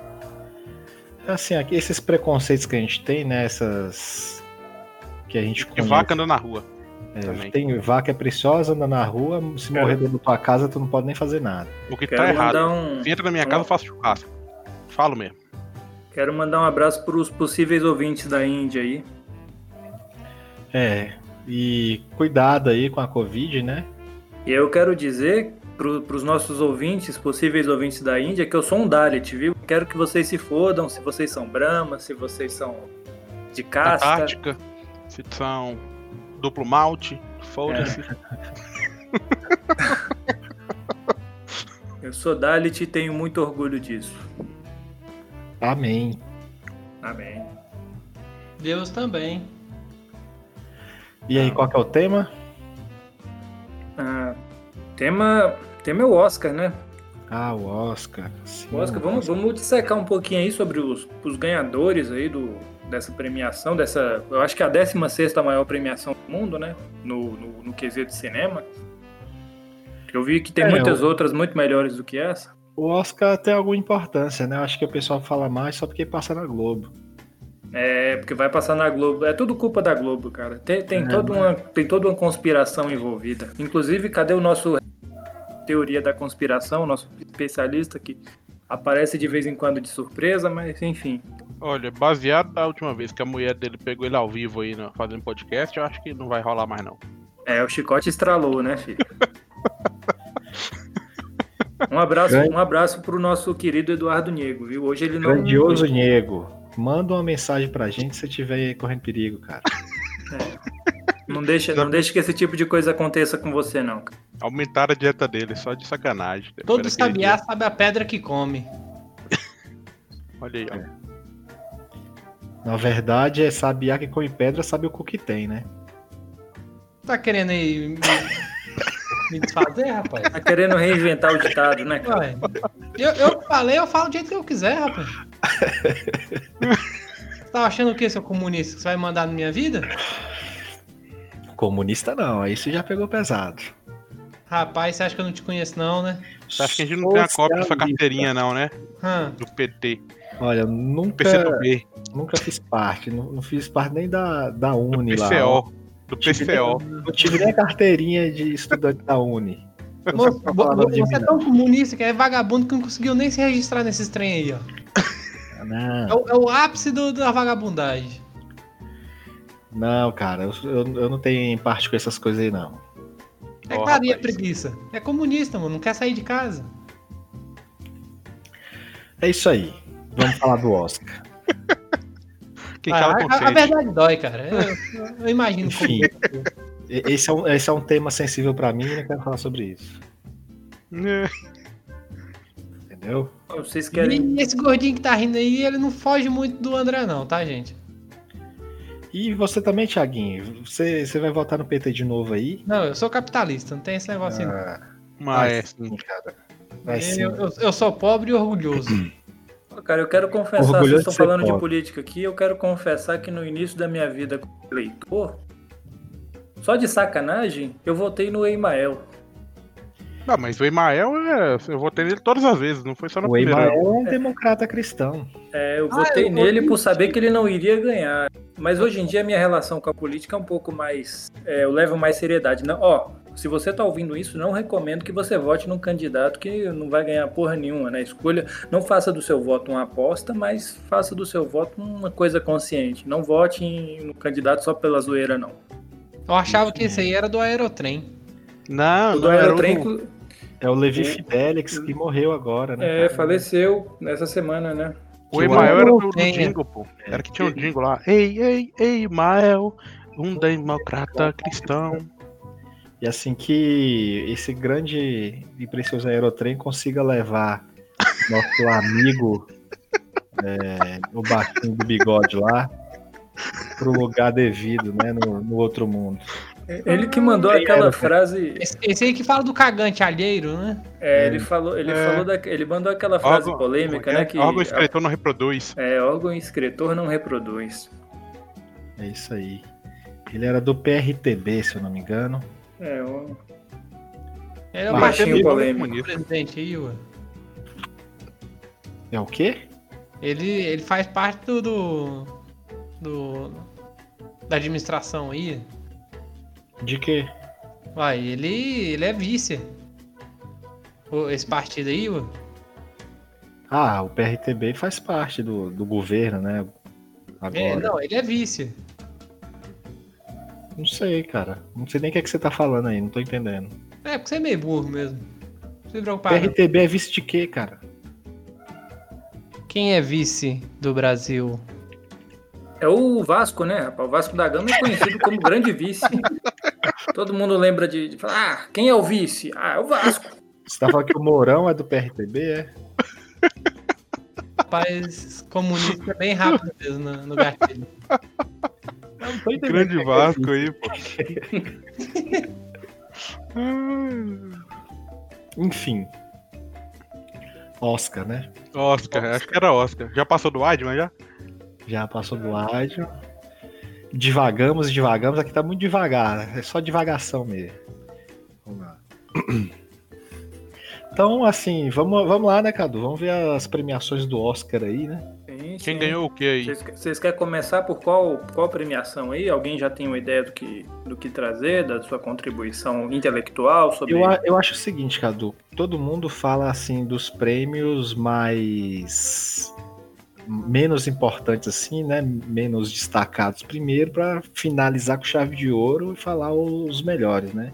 Assim, aqui, esses preconceitos que a gente tem, né? Essas. Que a gente Que conhece, vaca anda na rua. é. Tem vaca é preciosa, anda na rua, se morrer dentro da tua casa, tu não pode nem fazer nada. O que Quero tá errado. um. Se entra na minha casa, eu faço churrasco. Falo mesmo. Quero mandar um abraço para os possíveis ouvintes da Índia aí. É. E cuidado aí com a Covid, né? E eu quero dizer para os nossos ouvintes, possíveis ouvintes da Índia, que eu sou um Dalit, viu? Quero que vocês se fodam, se vocês são Brahma, se vocês são de casta. Antártica, se são duplo malte, foda-se. Eu sou Dalit e tenho muito orgulho disso. Amém. Amém. Deus também. E aí, qual que é o tema? Ah, tema, tema é o Oscar, né? Ah, o Oscar. Sim, Oscar, vamos, vamos dissecar um pouquinho aí sobre os, os ganhadores aí do, dessa premiação, dessa. Eu acho que é a 16 maior premiação do mundo, né? No, no, no quesito de cinema. Eu vi que tem É, muitas eu- outras muito melhores do que essa. O Oscar tem alguma importância, né? Eu acho que o pessoal fala mais só porque passa na Globo. É, porque vai passar na Globo. É tudo culpa da Globo, cara. Tem, tem, É, toda, uma, tem toda uma conspiração envolvida. Inclusive, cadê o nosso teoria da conspiração, o nosso especialista que aparece de vez em quando de surpresa, mas enfim. Olha, baseado da última vez que a mulher dele pegou ele ao vivo aí no- fazendo podcast, eu acho que não vai rolar mais não. É, o chicote estralou, né, filho? Um abraço, Grande- um abraço pro nosso querido Eduardo Nego, viu? Hoje ele não. Grandioso Nego. Manda uma mensagem pra gente se tiver correndo perigo, cara. Não deixa, não deixa que esse tipo de coisa aconteça com você, não. cara. Aumentaram a dieta dele, só de sacanagem. Todo sabiá sabe a pedra que come. dia. Olha aí, ó. Na verdade, é sabiá que come pedra, sabe o cu que tem, né? Tá querendo aí me, desfazer, rapaz? Tá querendo reinventar o ditado, né, cara? Ué, eu, eu falei, eu falo do jeito que eu quiser, rapaz. Você tava achando o que, seu comunista? Que você vai mandar na minha vida? Comunista não, aí você já pegou pesado. Rapaz, você acha que eu não te conheço, não, né? Você acha que a gente não tem a cópia dessa Socialista. carteirinha não, né? Hã? Do PT. Olha, nunca, PCdoB. nunca fiz parte, não, não fiz parte nem da, da Uni lá. PCO. Do PCO. Não tive nem a carteirinha de estudante da Uni. Moço, você é tão comunista que é vagabundo que não conseguiu nem se registrar nesses trem aí, ó. não. É o, é o ápice do- da vagabundagem. não, cara, eu, eu, eu não tenho parte com essas coisas aí, não. É claro, e a rapaz. preguiça? É comunista, mano, não quer sair de casa. É isso aí. Vamos falar do Oscar. Quem Ah, cala a, a verdade dói, cara. Eu, eu- imagino Enfim. como. E- Esse é um, esse é um tema sensível pra mim e não quero falar sobre isso. É. Entendeu? Vocês querem. E esse gordinho que tá rindo aí, ele não foge muito do André, não, tá, gente? E você também, Thiaguinho? Você, você vai votar no PT de novo aí? Não, eu sou capitalista, não tem esse negócio. Ah, Mas é sim, cara. Vai sim. Eu, eu- eu sou pobre e orgulhoso. Cara, eu quero confessar, Orgulhoso vocês de estão falando de pobre. política aqui, eu quero confessar que no início da minha vida como eleitor, só de sacanagem, eu votei no Emael. Não, mas o Emael, é, eu votei nele todas as vezes, não foi só na O primeira. Emael é um democrata cristão. É, eu Ah, votei eu nele por saber que ele não iria ganhar. Mas hoje em dia a minha relação com a política é um pouco mais. é, eu levo mais seriedade. Não, ó, se você tá ouvindo isso, não recomendo que você vote num candidato que não vai ganhar porra nenhuma, né? Escolha. Não faça do seu voto uma aposta, mas faça do seu voto uma coisa consciente. Não vote em, no candidato só pela zoeira, não. Eu achava que esse aí era do Aerotrem. Não, O não do era o Aerotrem, do- inclu- É o Levi Fidelix que morreu agora, né? é, cara? faleceu nessa semana, né? O Emael era do, é. jingle, pô. Era que tinha um jingle lá. Ei, ei, ei, Emael, um democrata cristão. E assim que esse grande e precioso aerotrem consiga levar nosso amigo, é, o baixinho do bigode lá, pro lugar devido, né? No, no outro mundo. Ele que mandou Bem aquela frase. Esse, esse aí que fala do cagante alheiro, né? É, ele falou, ele É. falou da, ele mandou aquela frase Órgão- polêmica, é? né? Que Órgão escritor não reproduz. é, órgão escritor não reproduz. É isso aí. Ele era do PRTB, se eu não me engano. É, o- Ele é o Baixinho baixinho polêmico. do presidente aí, ué. É o quê? Ele, ele faz parte do, do, do- da administração aí. De quê? Vai, ele, ele é vice. Esse partido aí, ué. Ah, o PRTB faz parte do, do governo, né? Agora. É, não, ele é vice. Não sei, cara. Não sei nem o que, é que você tá falando aí, não tô entendendo. É, porque você é meio burro mesmo. Não se preocupar. não. PRTB é vice de quê, cara? Quem é vice do Brasil? é o Vasco, né, rapaz? O Vasco da Gama é conhecido como grande vice. Todo mundo lembra de, de falar, ah, quem é o vice? Ah, é o Vasco. Você tá falando que o Mourão é do PRTB, é? Rapaz, comunista é bem rápido mesmo no, no gatilho. Não Grande é Vasco aí, pô. Enfim. Oscar, né? Oscar, acho que era Oscar. Já passou do Weidman já? Já passou do áudio. Divagamos, divagamos. Aqui tá muito devagar. É só divagação mesmo. Vamos lá. Então, assim, vamos, vamos lá, né, Cadu? Vamos ver as premiações do Oscar aí, né? Sim, Quem sim. ganhou o que aí? Vocês, vocês querem começar por qual, qual premiação aí? Alguém já tem uma ideia do que, do que trazer, da sua contribuição intelectual sobre Eu, eu acho o seguinte, Cadu. Todo mundo fala, assim, dos prêmios mais menos importantes assim, né? Menos destacados primeiro para finalizar com chave de ouro e falar os melhores, né?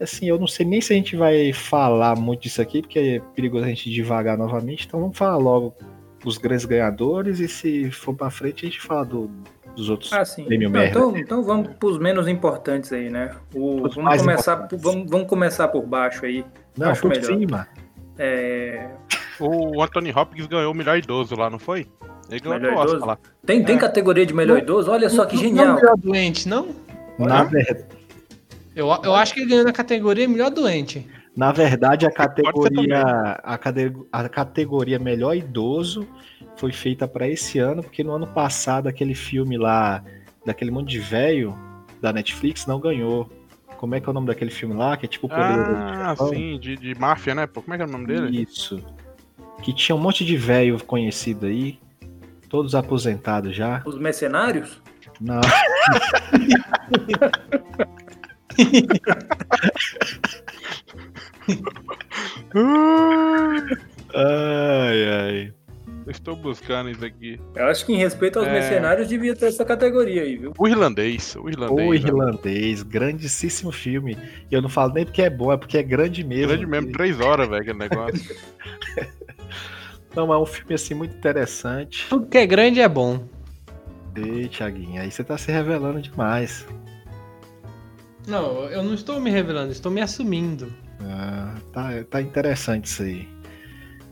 Assim, eu não sei nem se a gente vai falar muito disso aqui, porque é perigoso a gente devagar novamente. Então vamos falar logo os grandes ganhadores e se for para frente a gente fala do, dos outros ah, sim. prêmio merda. Então, então vamos para os menos importantes aí, né? O, vamos, começar, vamos, vamos começar por baixo aí. Não, Acho por melhor. cima. É... O Anthony Hopkins ganhou o melhor idoso lá, não foi? Ele ganhou melhor idoso. lá. Tem, tem é. categoria de melhor não, idoso? Olha só que genial. Não melhor doente, não? Na verdade. Eu, eu acho que ele ganhou na categoria melhor doente. Na verdade, a categoria, a, a categoria melhor idoso foi feita para esse ano, porque no ano passado aquele filme lá, daquele monte de velho da Netflix, não ganhou. Como é que é o nome daquele filme lá? Que é tipo o poder Ah, sim, de, de máfia, né? Como é que é o nome dele? Isso. Que tinha um monte de velho conhecido aí, todos aposentados já. Os mercenários? Não. ai, ai. Estou buscando isso aqui. Eu acho que em respeito aos é... mercenários devia ter essa categoria aí, viu? O irlandês, o irlandês. O né? irlandês, né? grandíssimo filme. E eu não falo nem porque é bom, é porque é grande mesmo. Grande mesmo, três horas, velho, aquele negócio. não, é um filme assim muito interessante. Tudo que é grande é bom. Ei, Thiaguinho, aí você tá se revelando demais. Não, eu não estou me revelando, estou me assumindo. Ah, tá, tá interessante isso aí.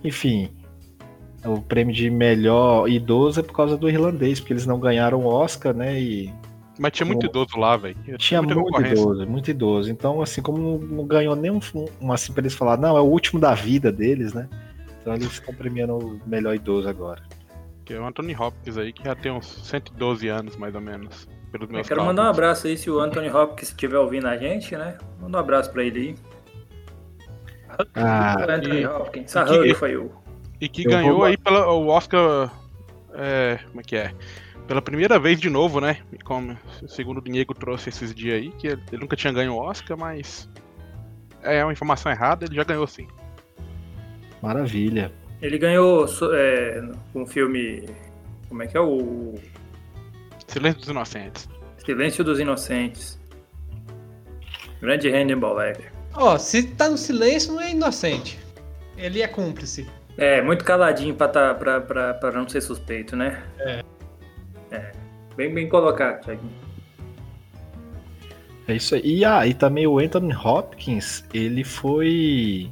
Enfim, o prêmio de melhor idoso é por causa do irlandês, porque eles não ganharam o Oscar, né? E mas tinha muito idoso lá, velho. Tinha muito idoso, muito idoso. Então, assim, como não, ganhou nenhum um, assim pra eles falar, não, é o último da vida deles, né? Então eles estão premiando o melhor idoso agora. Que é o Anthony Hopkins aí, que já tem uns 112 anos, mais ou menos pelos meus Eu quero cálculos. mandar um abraço aí se o Anthony Hopkins estiver ouvindo a gente, né? Manda um abraço pra ele aí. Ah, o Anthony e, Hopkins. que, foi o. E que Eu ganhou vou... aí pelo Oscar. É, como é que é? Pela primeira vez de novo, né? Como, segundo o Diego trouxe esses dias aí, que ele, ele nunca tinha ganho o Oscar, mas. É uma informação errada, ele já ganhou sim. Maravilha. Ele ganhou é, um filme. Como é que é o. Silêncio dos Inocentes. Silêncio dos Inocentes. Grande Hannibal Lecter. Ó, oh, se tá no silêncio, não é inocente. Ele é cúmplice. É, muito caladinho pra, tá, pra, pra, pra não ser suspeito, né? É. É. Bem, bem colocado, Thiaguinho. É isso aí. E, ah, e também o Anthony Hopkins, ele foi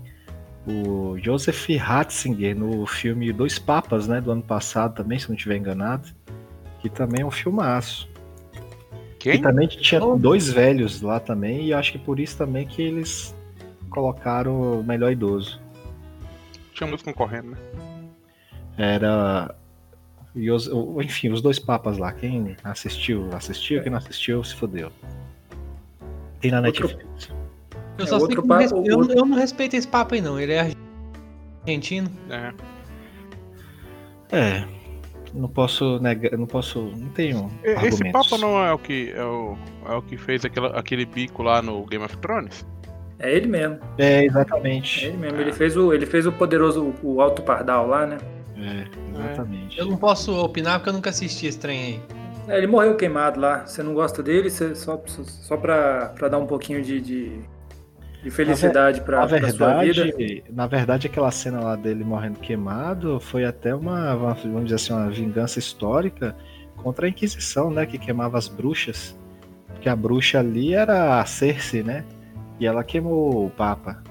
o Joseph Ratzinger no filme Dois Papas, né, do ano passado também, se não estiver enganado que também é um filmaço. Quem? E também tinha oh. dois velhos lá também, e acho que por isso também que eles colocaram o melhor idoso. Tinha muitos concorrendo, né? Era. E os, enfim, os dois papas lá. Quem assistiu, assistiu. Quem não assistiu, se fodeu. Tem na outro... Netflix. Eu só é sei que papo, eu, eu, eu, não respeito esse papo aí, não. Ele é argentino. É. É não posso negar, não posso, não tenho Esse papo não é o que é o, é o que fez aquele, aquele bico lá no Game of Thrones? É ele mesmo. É, exatamente. É ele mesmo. É. Ele, fez o, ele fez o poderoso, o Alto Pardal lá, né? É, exatamente. Eu não posso opinar porque eu nunca assisti esse trem aí. É, ele morreu queimado lá. Você não gosta dele, você, só, só pra, pra dar um pouquinho de, de de felicidade para a sua vida. Na verdade, aquela cena lá dele morrendo queimado foi até uma, vamos dizer assim, uma vingança histórica contra a Inquisição, né? Que queimava as bruxas. Porque a bruxa ali era a Cersei, né? E ela queimou o Papa.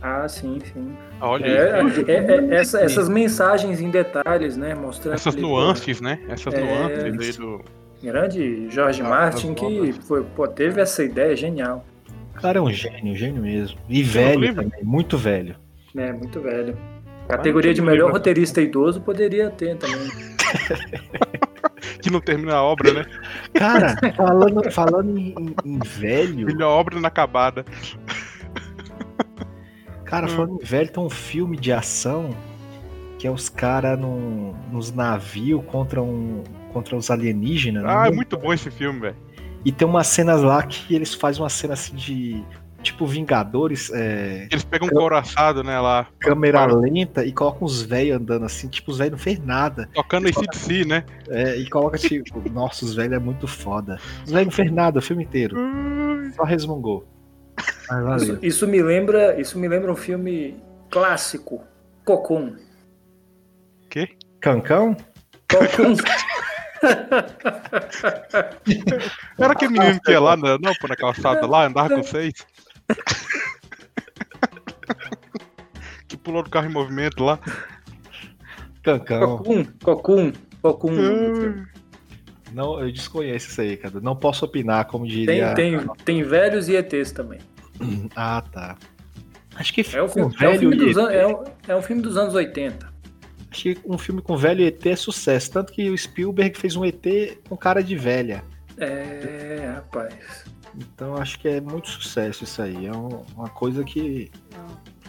Ah, sim, sim. Olha é, é, é, essa, essas mensagens em detalhes, né? Mostrando essas nuances, né? Essas nuances aí do. Grande Jorge ah, Martin que foi, pô, teve essa ideia genial. O cara é um gênio, gênio mesmo. E velho também, muito velho. É, muito velho. Categoria de melhor roteirista idoso poderia ter também. que não termina a obra, né? Cara, falando, falando em, em velho. Melhor obra inacabada. Cara, falando em velho, tem um filme de ação que é os caras nos navios contra, um, contra os alienígenas. Ah, é muito bom esse filme, velho. E tem umas cenas lá que eles fazem uma cena assim de. tipo Vingadores, é, Eles pegam um couro assado, né, lá. câmera Para- lenta e colocam os velhos andando assim, tipo, os velhos não fez nada. Tocando esse de si, né? É, e coloca tipo, nossa, os velhos é muito foda. Os velhos não fez nada o filme inteiro. Só resmungou. Mas Isso, isso me lembra, isso me lembra um filme clássico, Cocum. Cancão? Cocum. Era aquele menino que ia lá, na, não, pô, na calçada lá, andava com seis. que pulou do carro em movimento lá. Cancão. Cocum. Cocum. Cocum. Não, eu desconheço isso aí, cara. Não posso opinar, como Tem, diria. tem, tem velhos e ETs também. Ah, tá. Acho que É um filme, é um velho filme, dos, an- ET, é um, é um filme dos anos 80. Acho que um filme com velho e ET é sucesso. Tanto que o Spielberg fez um ET com cara de velha. É, rapaz. Então acho que é muito sucesso isso aí. É um- uma coisa que.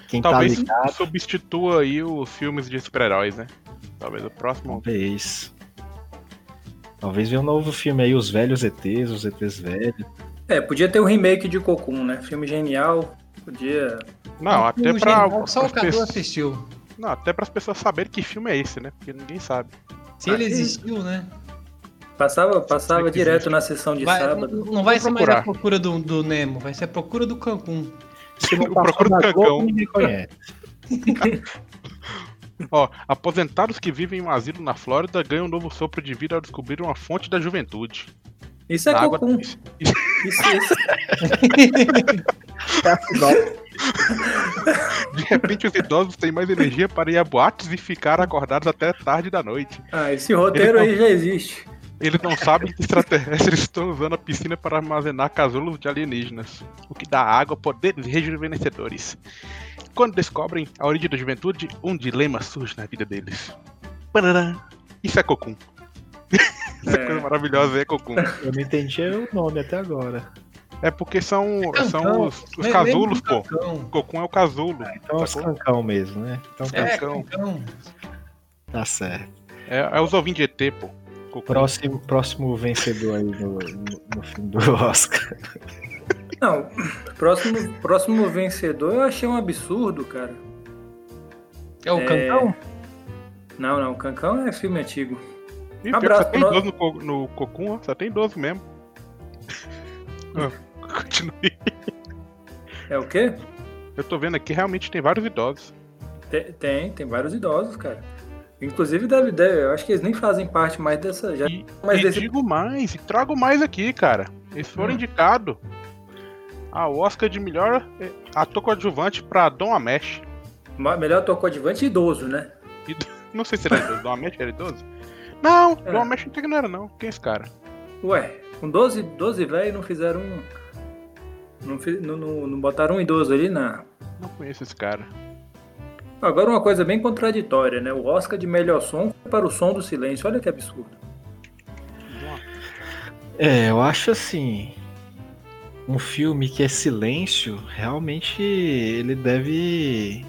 Quem Talvez tá ligado, substitua aí os filmes de super-heróis, né? Talvez o próximo. talvez. Talvez venha um novo filme aí, os velhos ETs, os ETs velhos. É, podia ter um remake de Cocum, né? Filme genial. Podia. Não, até O pra. genial, Só o Cadu assistiu. Não, até para as pessoas saberem que filme é esse, né? Porque ninguém sabe. Se ele existiu, né? Passava, passava direto existe. na sessão de Vai- sábado. não vai Vou ser mais procurar. a procura do, do Nemo, vai ser a procura do Cancún. Se não na do Cancão. ninguém conhece. Ó, aposentados que vivem em um asilo na Flórida ganham um novo sopro de vida ao descobrir uma fonte da juventude. Isso é Na água- Cocum. Isso, isso. De repente, os idosos têm mais energia para ir a boates e ficar acordados até tarde da noite. Ah, esse roteiro aí já existe. Eles não sabem que extraterrestres estão usando a piscina para armazenar casulos de alienígenas, o que dá à água poderes rejuvenescedores. Quando descobrem a origem da juventude, um dilema surge na vida deles. Isso é Cocum. Essa É. coisa maravilhosa é Cocum. Eu não entendi o nome até agora. É porque são, são Cancão. os, os casulos, pô. Cancão. Cocum é o casulo. Então é os cancão mesmo, né? Então tá, É, Cancão. Cancão. tá certo. É, é os ovinhos de ET, pô. Cocum. Próximo, próximo vencedor aí no, no, no filme do Oscar. Não, próximo, próximo vencedor eu achei um absurdo, cara. É o É. Cancão? Não, não, Cancão é filme antigo. Ih, Abraço só tem pro idoso no, co- no Cocum. Só tem idoso mesmo. Ah, Continue. É o quê? Eu tô vendo aqui, realmente tem vários idosos. Tem, tem, tem vários idosos, cara. Inclusive, deve, deve, eu acho que eles nem fazem parte mais dessa. Já, E, mas e desse- digo mais, e trago mais aqui, cara. Eles foram Hum. indicados ao Oscar de melhor eh, ator coadjuvante pra Dom Amesh. melhor ator coadjuvante idoso, né? Não sei se era idoso. Dom Amesh era idoso? Não, É. Até que não era, não. Quem é esse cara? Ué, com 12, 12 velho não fizeram um. Não, fi- não, não, não botaram um idoso ali na. Não conheço esse cara. Agora uma coisa bem contraditória, né? O Oscar de melhor som foi para o som do silêncio. Olha que absurdo. É, eu acho assim. Um filme que é silêncio, realmente ele deve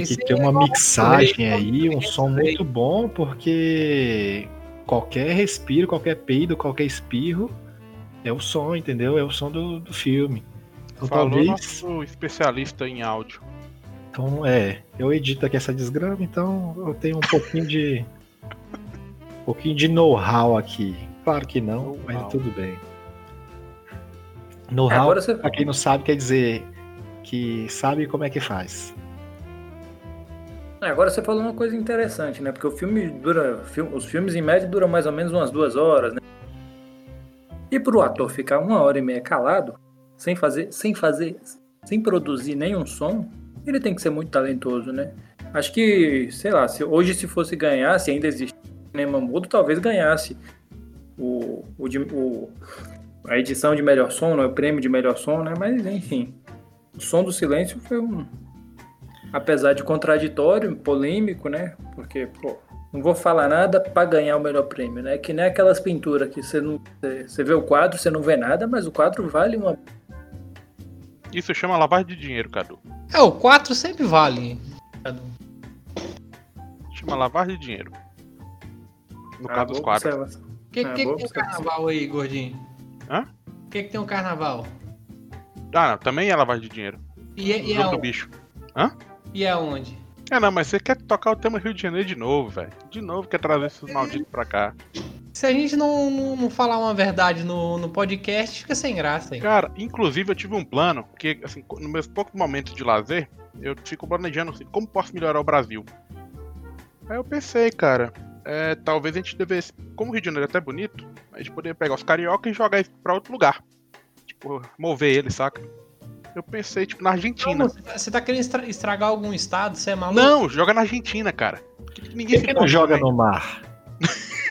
ter que Esse ter é uma mixagem aí, um som muito bom, porque qualquer respiro, qualquer peido, qualquer espirro é o som, entendeu? É o som do, do filme. Então, Falou talvez. nosso especialista em áudio. Então, é, eu edito aqui essa desgrama, então eu tenho um pouquinho de. um pouquinho de know-how aqui. Claro que não, mas tudo bem. É, Know-how, você. pra quem não sabe, quer dizer que sabe como é que faz. É, Agora você falou uma coisa interessante, né? Porque o filme dura. Os filmes em média duram mais ou menos umas duas horas, né? E pro ator ficar uma hora e meia calado, sem fazer, sem fazer, sem produzir nenhum som, ele tem que ser muito talentoso, né? Acho que, sei lá, se hoje se fosse ganhar, se ainda existe cinema mudo, talvez ganhasse o, o, o- a edição de melhor som, né? o prêmio de melhor som, né? Mas enfim, o som do silêncio foi um, apesar de contraditório, polêmico, né? Porque, pô, não vou falar nada para ganhar o melhor prêmio, né? Que nem aquelas pinturas que você não você- vê o quadro, você não vê nada, mas o quadro vale uma Isso chama lavagem de dinheiro, Cadu. É, o 4 sempre vale. Cadu. Chama lavagem de dinheiro. No Ah, caso dos boa quadros. O que, Ah, que, boa que tem um observação. carnaval aí, gordinho? Hã? O que, que tem um carnaval? Ah, não, também é lavagem de dinheiro. E, é- e, Jogo do aonde? bicho. E é aonde? É, não, mas você quer tocar o tema Rio de Janeiro de novo, velho. De novo quer trazer esses malditos pra cá. Se a gente não, não, não falar uma verdade no, no podcast, fica sem graça aí. Cara, inclusive eu tive um plano, que assim, nos meus poucos momentos de lazer, eu fico planejando assim, como posso melhorar o Brasil. Aí eu pensei, cara, é, talvez a gente devesse, como o Rio de Janeiro é até bonito, a gente poderia pegar os carioca e jogar eles pra outro lugar. Tipo, mover eles, saca? Eu pensei, tipo, na Argentina. Como? Você tá- Você tá querendo estra- estragar algum estado? Você é maluco? Não, joga na Argentina, cara. Que Por ninguém que, não joga no mar?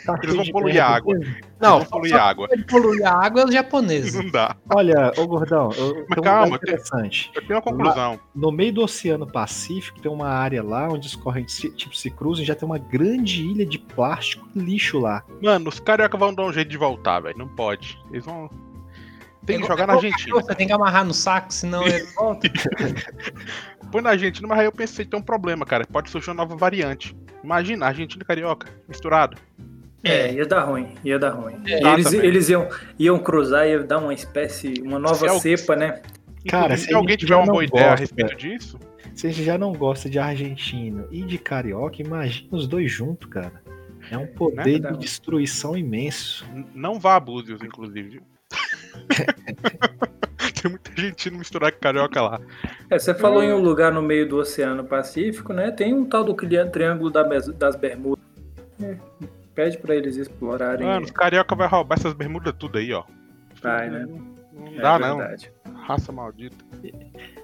Tá Eles vão de poluir a água. Não, Vão poluir a água. Ele poluir a água é os japoneses. Não dá. Olha, ô gordão, eu, tem um calma, lugar tem- interessante. Eu tenho uma conclusão. No meio do Oceano Pacífico tem uma área lá onde as correntes se- tipo, se cruzam e já tem uma grande ilha de plástico e lixo lá. Mano, os carioca vão dar um jeito de voltar, velho. Não pode. Eles vão. Tem que É jogar na Argentina. Você tem que amarrar no saco, senão ele volta. Põe na Argentina, mas aí eu pensei que tem um problema, cara. Pode surgir uma nova variante. Imagina, Argentina e carioca, misturado. É, ia dar ruim, ia dar ruim. É, eles, eles iam, iam cruzar e ia dar uma espécie, uma nova Se cepa, né? Cara, se se alguém tiver uma boa ideia a respeito disso, Se você já não gosta de argentino e de carioca, imagina os dois juntos, cara. É um poder Né? de destruição imenso. não vá a Búzios, inclusive. tem muita argentino misturar com carioca lá. É, você falou em um lugar no meio do Oceano Pacífico, né? Tem um tal do Triângulo das Bermudas. É, pede pra eles explorarem. Mano, os carioca vai roubar essas bermudas tudo aí, ó. Vai, né? Não É dá, não. Raça maldita.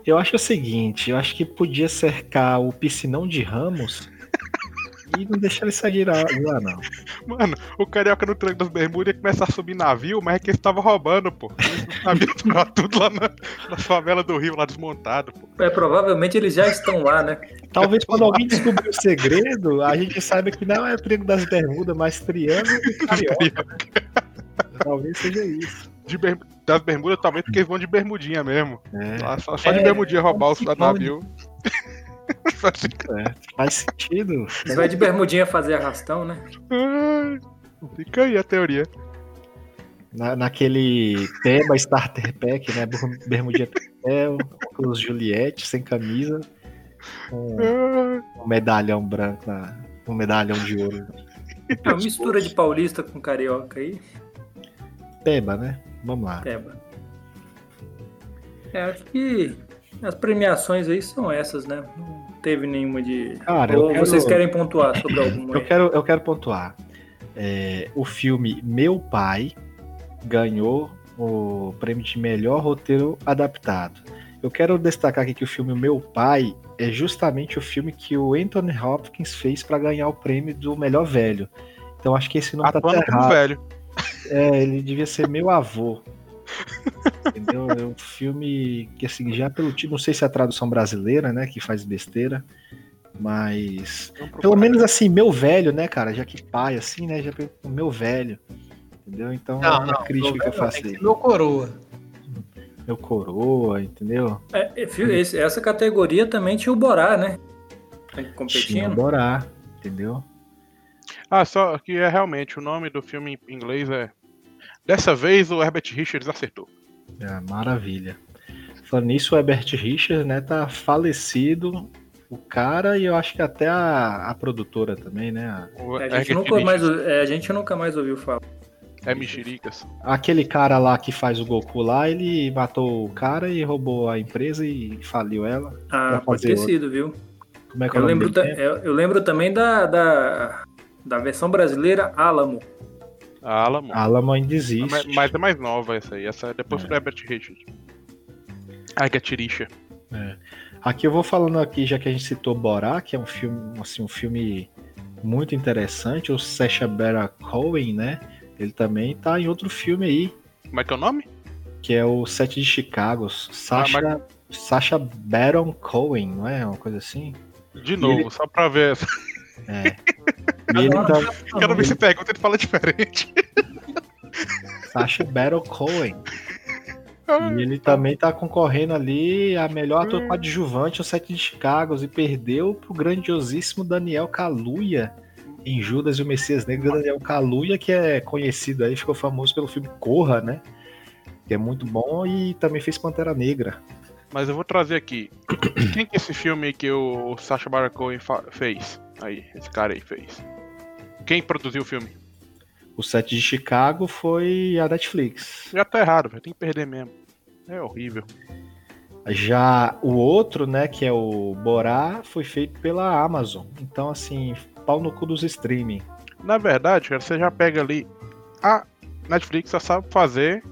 Eu acho o seguinte, eu acho que podia cercar o piscinão de Ramos e não deixar ele sair de lá, lá, não. Mano, o carioca no Triângulo das Bermudas ia começar a subir navio, mas é que eles estavam roubando, pô. Os navios tava tudo lá na, na favela do Rio, lá desmontado, pô. É, provavelmente eles já estão lá, né? Talvez quando alguém descobrir o segredo, a gente saiba que não é triângulo das bermudas, mas triângulo e carioca. Talvez seja isso. De ber- Das bermudas, talvez porque eles vão de bermudinha mesmo. É, Lá Só, só É, de bermudinha roubar os se navios. É, faz sentido. Você vai de bermudinha fazer arrastão, né? Ai, Fica aí a teoria. Na, naquele tema Starter Pack, né? Berm- Bermudinha Papel, óculos Juliette, sem camisa, com um medalhão branco, na, um medalhão de ouro. É uma mistura de paulista com carioca aí. Peba, né? Vamos lá. Peba. É, acho que as premiações aí são essas, né? Não teve nenhuma de. Cara, Ou quero- vocês querem pontuar sobre alguma Eu quero, eu quero pontuar. É, o filme Meu Pai ganhou o prêmio de melhor roteiro adaptado. Eu quero destacar aqui que o filme Meu Pai é justamente o filme que o Anthony Hopkins fez para ganhar o prêmio do melhor velho. Então acho que esse não tá como errado. velho. É, ele devia ser meu avô. Entendeu? É um filme que, assim, já pelo título, não sei se é a tradução brasileira, né, que faz besteira, mas pelo menos assim, meu velho, né, cara, já que pai, assim, né, já pelo meu velho, entendeu? Então é Não, uma não. crítica que eu faço Tem aí. meu coroa. Meu coroa, entendeu? É, é, esse- essa categoria também tinha o Borá, né? Tinha Competindo. Borá, entendeu? Ah, só que é realmente o nome do filme em inglês é. Dessa vez o Herbert Richards acertou. É, maravilha. Falando nisso, o Herbert Richards, né, tá falecido, o cara, e eu acho que até a, a produtora também, né, a- É, a, gente nunca mais, é, a gente nunca mais ouviu falar. é mexericas. Aquele cara lá que faz o Goku lá, ele matou o cara e roubou a empresa e faliu ela. Ah, pode ter sido, viu? Como é que Eu lembro, eu, eu lembro também da, da, da versão brasileira Alamo. A Alamo. Alamo ainda Mas, existe. mas é mais nova essa aí. Essa é depois É. do Herbert Richards. Ai, Gatirisha. É. Aqui eu vou falando aqui, já que a gente citou Borá, que é um filme, assim, um filme muito interessante, o Sacha Baron Cohen, né? Ele também tá em outro filme aí, Como é que é o nome? que é o Sete de Chicago. Sacha, Sacha Baron Cohen, não é? Uma coisa assim? De novo, ele- só pra ver. É. Ele tá, Quero ver se pergunta ele fala diferente. Sacha Baron Cohen. E ele também tá concorrendo ali a melhor ator coadjuvante ao Sete de Chicago e perdeu pro grandiosíssimo Daniel Kaluuya em Judas e o Messias Negro. Daniel Kaluuya, que é conhecido aí, ficou famoso pelo filme Corra, né? que é muito bom, e também fez Pantera Negra. Mas eu vou trazer aqui. Quem que é esse filme que o Sacha Baron Cohen fez? Aí, esse cara aí fez. Quem produziu o filme? O set de Chicago foi a Netflix. Já tá errado, velho. Tem que perder mesmo. É horrível. Já o outro, né, que é o Borá, foi feito pela Amazon. Então, assim, pau no cu dos streaming. Na verdade, cara, você já pega ali. A Netflix só sabe fazer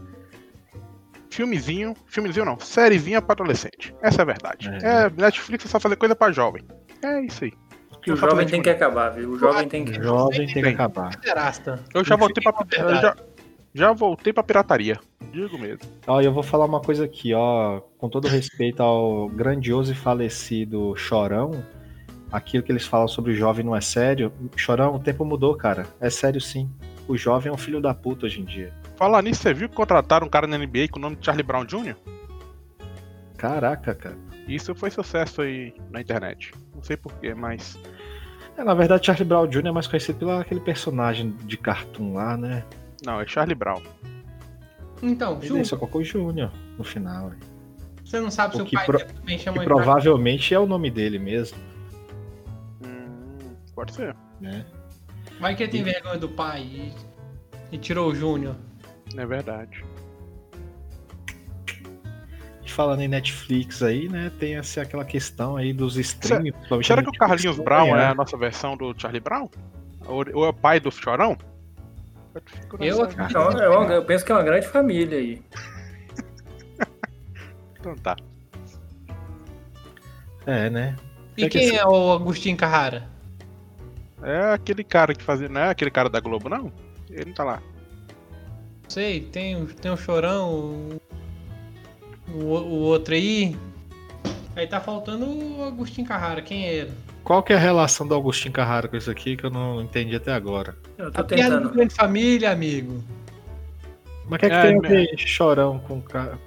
filmezinho. Filmezinho não, sériezinha pra adolescente. Essa é a verdade. É. É, Netflix só sabe fazer coisa pra jovem. É isso aí. Que o jovem tem que acabar, viu? O jovem tem que. Jovem tem que acabar. Pederasta. Eu já voltei pra. Eu já, já voltei pra pirataria. Digo mesmo. Ó, eu vou falar uma coisa aqui, ó, com todo respeito ao grandioso e falecido Chorão, aquilo que eles falam sobre o jovem não é sério. Chorão, o tempo mudou, cara. É sério sim. O jovem é um filho da puta hoje em dia. Falar nisso, você viu que contrataram um cara na NBA com o nome de Charlie Brown Jr.? Caraca, cara. Isso foi sucesso aí na internet. Não sei porquê, mas. É, na verdade, Charlie Brown Jr. é mais conhecido pelo aquele personagem de cartoon lá, né? Não, é Charlie Brown. Então, Ele Chupa, só colocou Júnior no final. hein? você não sabe se o o que pai pro- também Que chama ele provavelmente é o nome dele mesmo, Hum, pode ser. né? Vai que ele tem vergonha do pai e, e tirou o Júnior. É verdade. Falando em Netflix aí, né? Tem assim, aquela questão aí dos streaming. principalmente Será a que o Carlinhos não Brown é ganhar. a nossa versão do Charlie Brown? Ou, ou é o pai do Chorão? Eu nessa- acredito. É é eu penso que é uma grande família aí. Então tá. É, né? E É que quem é o Agostinho Carrara? É aquele cara que fazia. Não é aquele cara da Globo, não? Ele não tá lá. Sei, tem, tem o Chorão, o, o, o outro aí. Aí tá faltando o Agostinho Carrara, quem é ele? Qual que é a relação do Agostinho Carrara com isso aqui que eu não entendi até agora? Eu tô A piada do tentando. Grande Família, amigo. Mas o que é que É, tem a me- ver chorão com ca-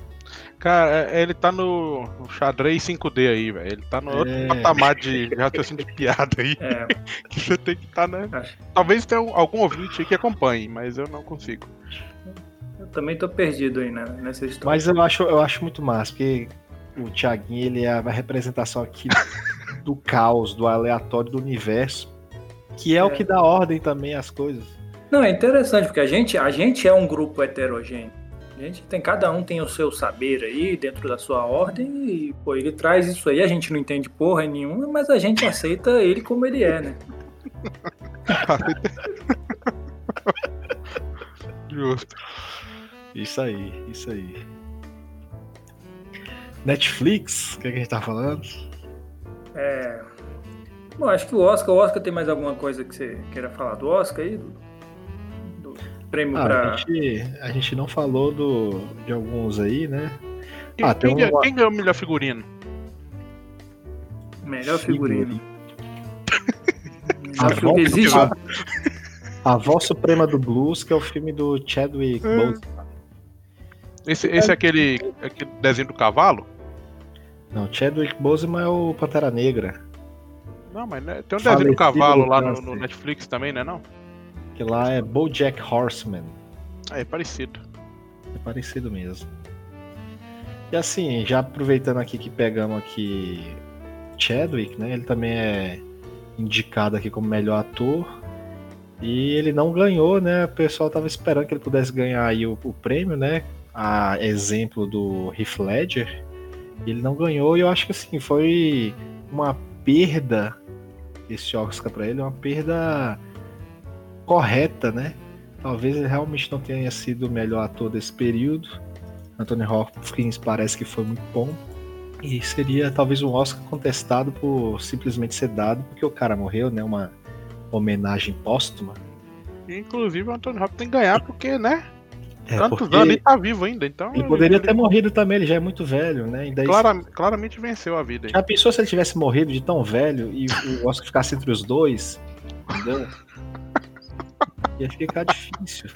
Cara, é- ele tá no, xadrez 5D aí, velho. Ele tá no outro É. patamar de raciocínio de piada aí. É, Que você tem que estar, né? acho- Talvez tenha algum ouvinte aí que acompanhe, mas eu não consigo. Eu também tô perdido aí né, nessa história. Mas eu acho, eu acho muito massa, porque o Thiaguinho ele é a representação aqui do caos, do aleatório do universo, que é, o É. que dá ordem também às coisas. Não, é interessante, porque a gente, a gente é um grupo heterogêneo. A gente tem, cada um tem o seu saber aí, dentro da sua ordem, e pô, ele traz isso aí, a gente não entende porra nenhuma, mas a gente aceita ele como ele é, né? Justo. Isso aí, isso aí. Netflix, o que, é que a gente tá falando? É. Bom, acho que o Oscar, o Oscar tem mais alguma coisa que você queira falar do Oscar aí? Do, do prêmio Ah, pra. a, gente, a gente não falou do, de alguns aí, né? Quem, Ah, tem quem, uma- quem ganhou o melhor figurino? Melhor figurino. A voz. Existe. a, a voz suprema do blues, que é o filme do Chadwick Hum. Boseman. Esse, esse é aquele, aquele desenho do cavalo? Não, Chadwick Boseman é o Pantera Negra, Não, mas né, tem um desenho do cavalo lá no, no Netflix também, né? Não? que lá é BoJack Horseman. Ah, é parecido. É parecido mesmo. E assim, já aproveitando aqui que pegamos aqui Chadwick, né? Ele também é indicado aqui como melhor ator. E ele não ganhou, né? O pessoal tava esperando que ele pudesse ganhar aí o, o prêmio, né? A exemplo do Heath Ledger. Ele não ganhou e eu acho que assim, foi uma perda esse Oscar pra ele, uma perda correta, né? Talvez ele realmente não tenha sido o melhor ator desse período. Anthony Hopkins parece que foi muito bom. E seria talvez um Oscar contestado por simplesmente ser dado porque o cara morreu, né? Uma homenagem póstuma. Inclusive o Antônio Hopkins tem que ganhar porque, né? É, Tantos porque anos ele tá vivo ainda, então. ele poderia ter morrido também, ele já é muito velho, né? E daí, clara- claramente venceu a vida. aí. Já pensou se ele tivesse morrido de tão velho e o Oscar ficasse entre os dois? Entendeu? Ia ficar difícil.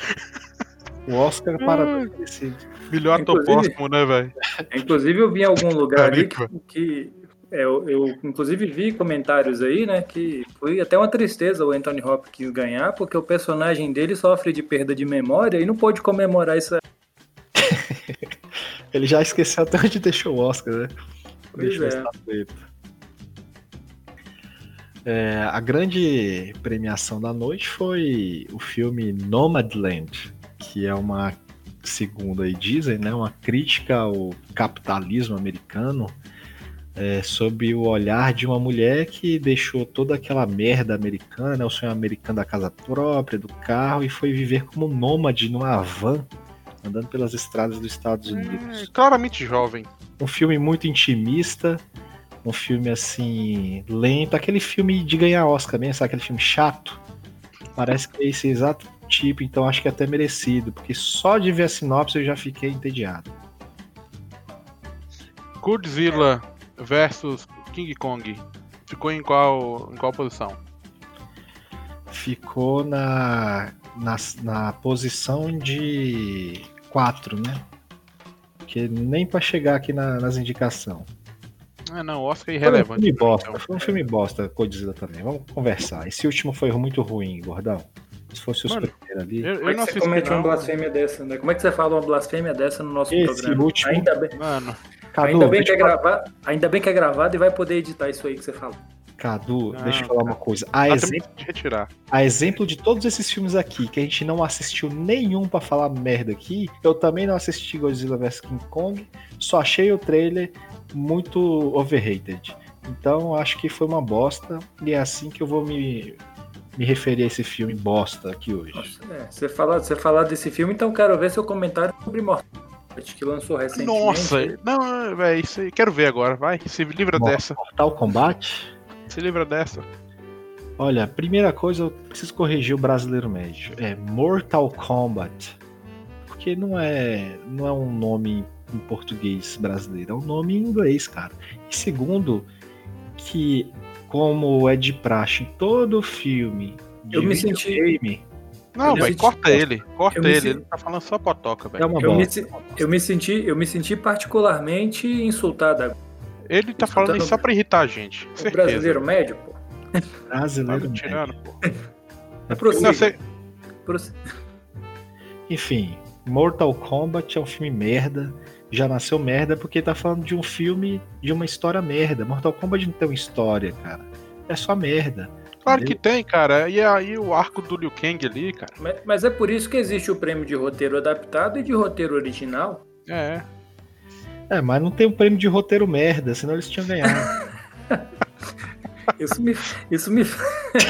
O Oscar para Hum. merecido. Melhor ator Inclusive- póstumo, né, velho? Inclusive, eu vi em algum lugar ali que, que- eu, eu, inclusive vi comentários aí, né, que foi até uma tristeza o Anthony Hopkins ganhar, porque o personagem dele sofre de perda de memória e não pôde comemorar isso. Ele já esqueceu até onde deixou o Oscar, né? Pois Deixou a é. É, a grande premiação da noite foi o filme Nomadland, que é uma, segundo aí dizem, né, uma crítica ao capitalismo americano é, sob o olhar de uma mulher que deixou toda aquela merda americana, o sonho americano da casa própria, do carro, e foi viver como nômade numa van, andando pelas estradas dos Estados Unidos É, claramente jovem. um filme muito intimista, um filme assim, lento, aquele filme de ganhar Oscar mesmo, sabe? Aquele filme chato. Parece que é esse exato tipo, então acho que é até merecido, porque só de ver a sinopse eu já fiquei entediado. Godzilla versus King Kong. Ficou em qual, em qual posição? Ficou na, na, na posição de 4, né? Porque nem pra chegar aqui na- nas indicações. Ah, não, Oscar é Foi um irrelevante. filme bosta, então. foi um filme bosta, Godzilla também. Vamos conversar. Esse último foi muito ruim, gordão. Se fosse os Mano, primeiros ali. Eu, Como é eu não que você comete uma não. blasfêmia dessa, né? Como é que você fala uma blasfêmia dessa no nosso Esse programa? último- Ainda bem, Mano, Cadu, ainda, bem que é falar- gravado, ainda bem que é gravado e vai poder editar isso aí que você falou. Cadu, Não, deixa eu falar uma coisa. A, exemplo, de retirar. a exemplo de todos esses filmes aqui, que a gente não assistiu nenhum pra falar merda aqui, eu também não assisti Godzilla vs King Kong, só achei o trailer muito overrated. Então acho que foi uma bosta, e é assim que eu vou me, me referir a esse filme bosta aqui hoje. Nossa, é, você, falar, você falar desse filme, então quero ver seu comentário sobre Mortal Kombat, que lançou recentemente. Nossa, não, velho, isso aí. Quero ver agora, vai. Se livra Mortal dessa. Mortal Kombat? Se livra dessa. Olha, primeira coisa, eu preciso corrigir o brasileiro médio. É Mortal Kombat. Porque não é, não é um nome em português brasileiro, é um nome em inglês, cara. E segundo, que como é de praxe em todo filme de Eu me senti- videogame, Não, velho, corta ele. Corta ele. senti- Ele tá falando só potoca, é velho. uma Eu me, eu me senti, eu me senti particularmente insultado agora. Ele tá falando isso só pra irritar a gente. O Certeza. brasileiro médio, pô. Tá Brasileiro me médio. tirando, pô. É Prossiga. Você- Prossiga. Enfim, Mortal Kombat é um filme merda. Já nasceu merda porque tá falando de um filme de uma história merda. Mortal Kombat não tem uma história, cara. É só merda. Claro que tem, cara. E aí o arco do Liu Kang ali, cara. Mas, mas é por isso que existe o prêmio de roteiro adaptado e de roteiro original. É. É, mas não tem um prêmio de roteiro merda, senão eles tinham ganhado. Isso me, isso me,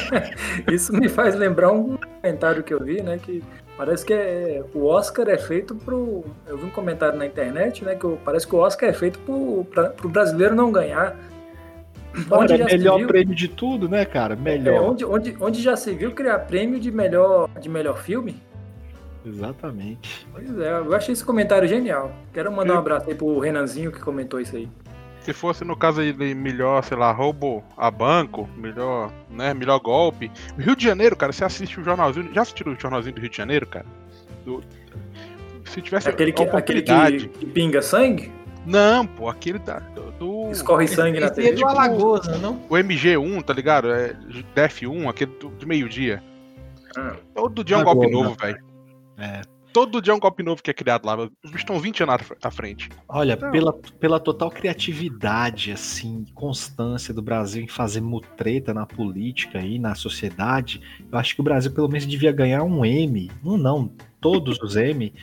isso me faz lembrar um comentário que eu vi, né? Que parece que é, o Oscar é feito pro. Eu vi um comentário na internet, né? Que parece que o Oscar é feito pro, pra, pro brasileiro não ganhar. Olha, é já se melhor viu- prêmio de tudo, né, cara? é, Melhor. onde, onde, onde já se viu criar prêmio de melhor, de melhor filme? Exatamente. Pois é, eu achei esse comentário genial. Quero mandar um abraço aí pro Renanzinho que comentou isso aí. Se fosse no caso aí de melhor, sei lá, roubo a banco, melhor, né, melhor golpe. O Rio de Janeiro, cara, você assiste o jornalzinho. Já assistiu o jornalzinho do Rio de Janeiro, cara? Do- se tivesse Aquele que, aquele que, que pinga sangue? Não, pô, aquele da, do, Escorre sangue na Esse é TV. do Alagoas, não? o MG1, tá ligado? É DF1, aquele do, de meio-dia. Ah. Todo dia é um golpe Globo, novo, velho. É. Todo dia é um golpe novo que é criado lá. Os bichos estão 20 anos à frente. Olha, Não. pela, pela total criatividade, assim, constância do Brasil em fazer mutreta na política e na sociedade, eu acho que o Brasil pelo menos devia ganhar um M. Um não, todos os M,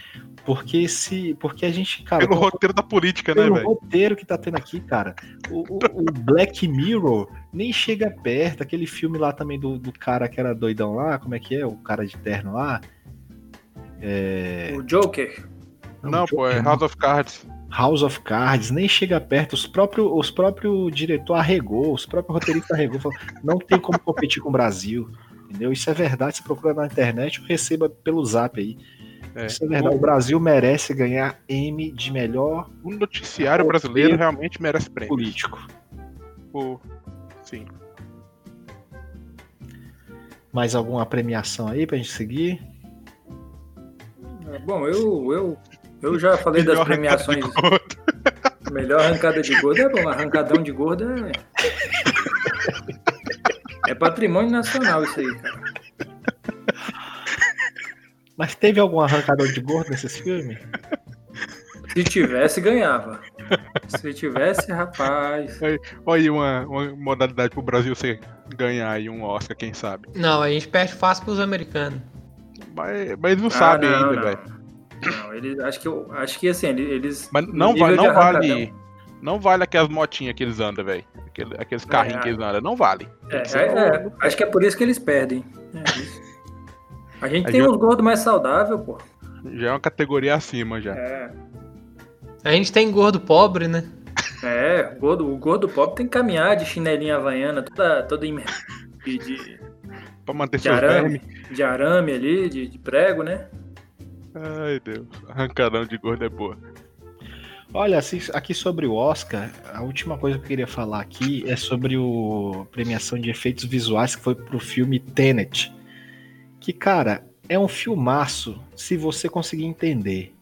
porque se. Porque a gente, cara. Pelo com- roteiro da política, né, pelo velho? roteiro que tá tendo aqui, cara. O, o- o Black Mirror nem chega perto. Aquele filme lá também do, do cara que era doidão lá, como é que é? O cara de terno lá. É. O Joker. Não, pô, é Joker, House of Cards. House of Cards, nem chega perto. Os próprios os próprio diretor arregou, os próprios roteiristas arregou. Falou, não tem como competir com o Brasil. Entendeu? Isso é verdade. Você procura na internet ou receba pelo zap aí. É. Isso é verdade. O Brasil merece ganhar M de melhor O noticiário brasileiro realmente merece prêmio. político. Sim. Mais alguma premiação aí pra gente seguir? É, Bom, eu, eu, eu já falei das Melhor arrancada premiações. Melhor arrancada de gordo é bom, arrancadão de gordo é. É patrimônio nacional isso aí, cara. Mas teve algum arrancador de gordo nesses filmes? Se tivesse, ganhava. Se tivesse, rapaz. Olha aí uma, uma modalidade pro Brasil você ganhar aí um Oscar, quem sabe. Não, a gente perde fácil pros americanos. Mas, mas não sabe Ah, não, ainda, não. velho. Não, eles, acho que eu acho que assim, eles. Mas não, nível va de não vale. Não vale aquelas motinhas que eles andam, velho. Aquele- Aqueles carrinhos É. que eles andam. Não vale. É, é, é, acho que é por isso que eles perdem. É isso. A gente A tem gente- uns gordos mais saudáveis, pô. Já é uma categoria acima já. É. A gente tem gordo pobre, né? É, o gordo, o gordo pobre tem que caminhar de chinelinha havaiana, toda, toda em- de, de, Pra manter de arame, de arame ali, de, de prego, né? Ai, Deus. Arrancadão de gordo é boa. Olha, assim, aqui sobre o Oscar, a última coisa que eu queria falar aqui é sobre o premiação de efeitos visuais que foi pro filme Tenet. Que, cara, é um filmaço se você conseguir entender.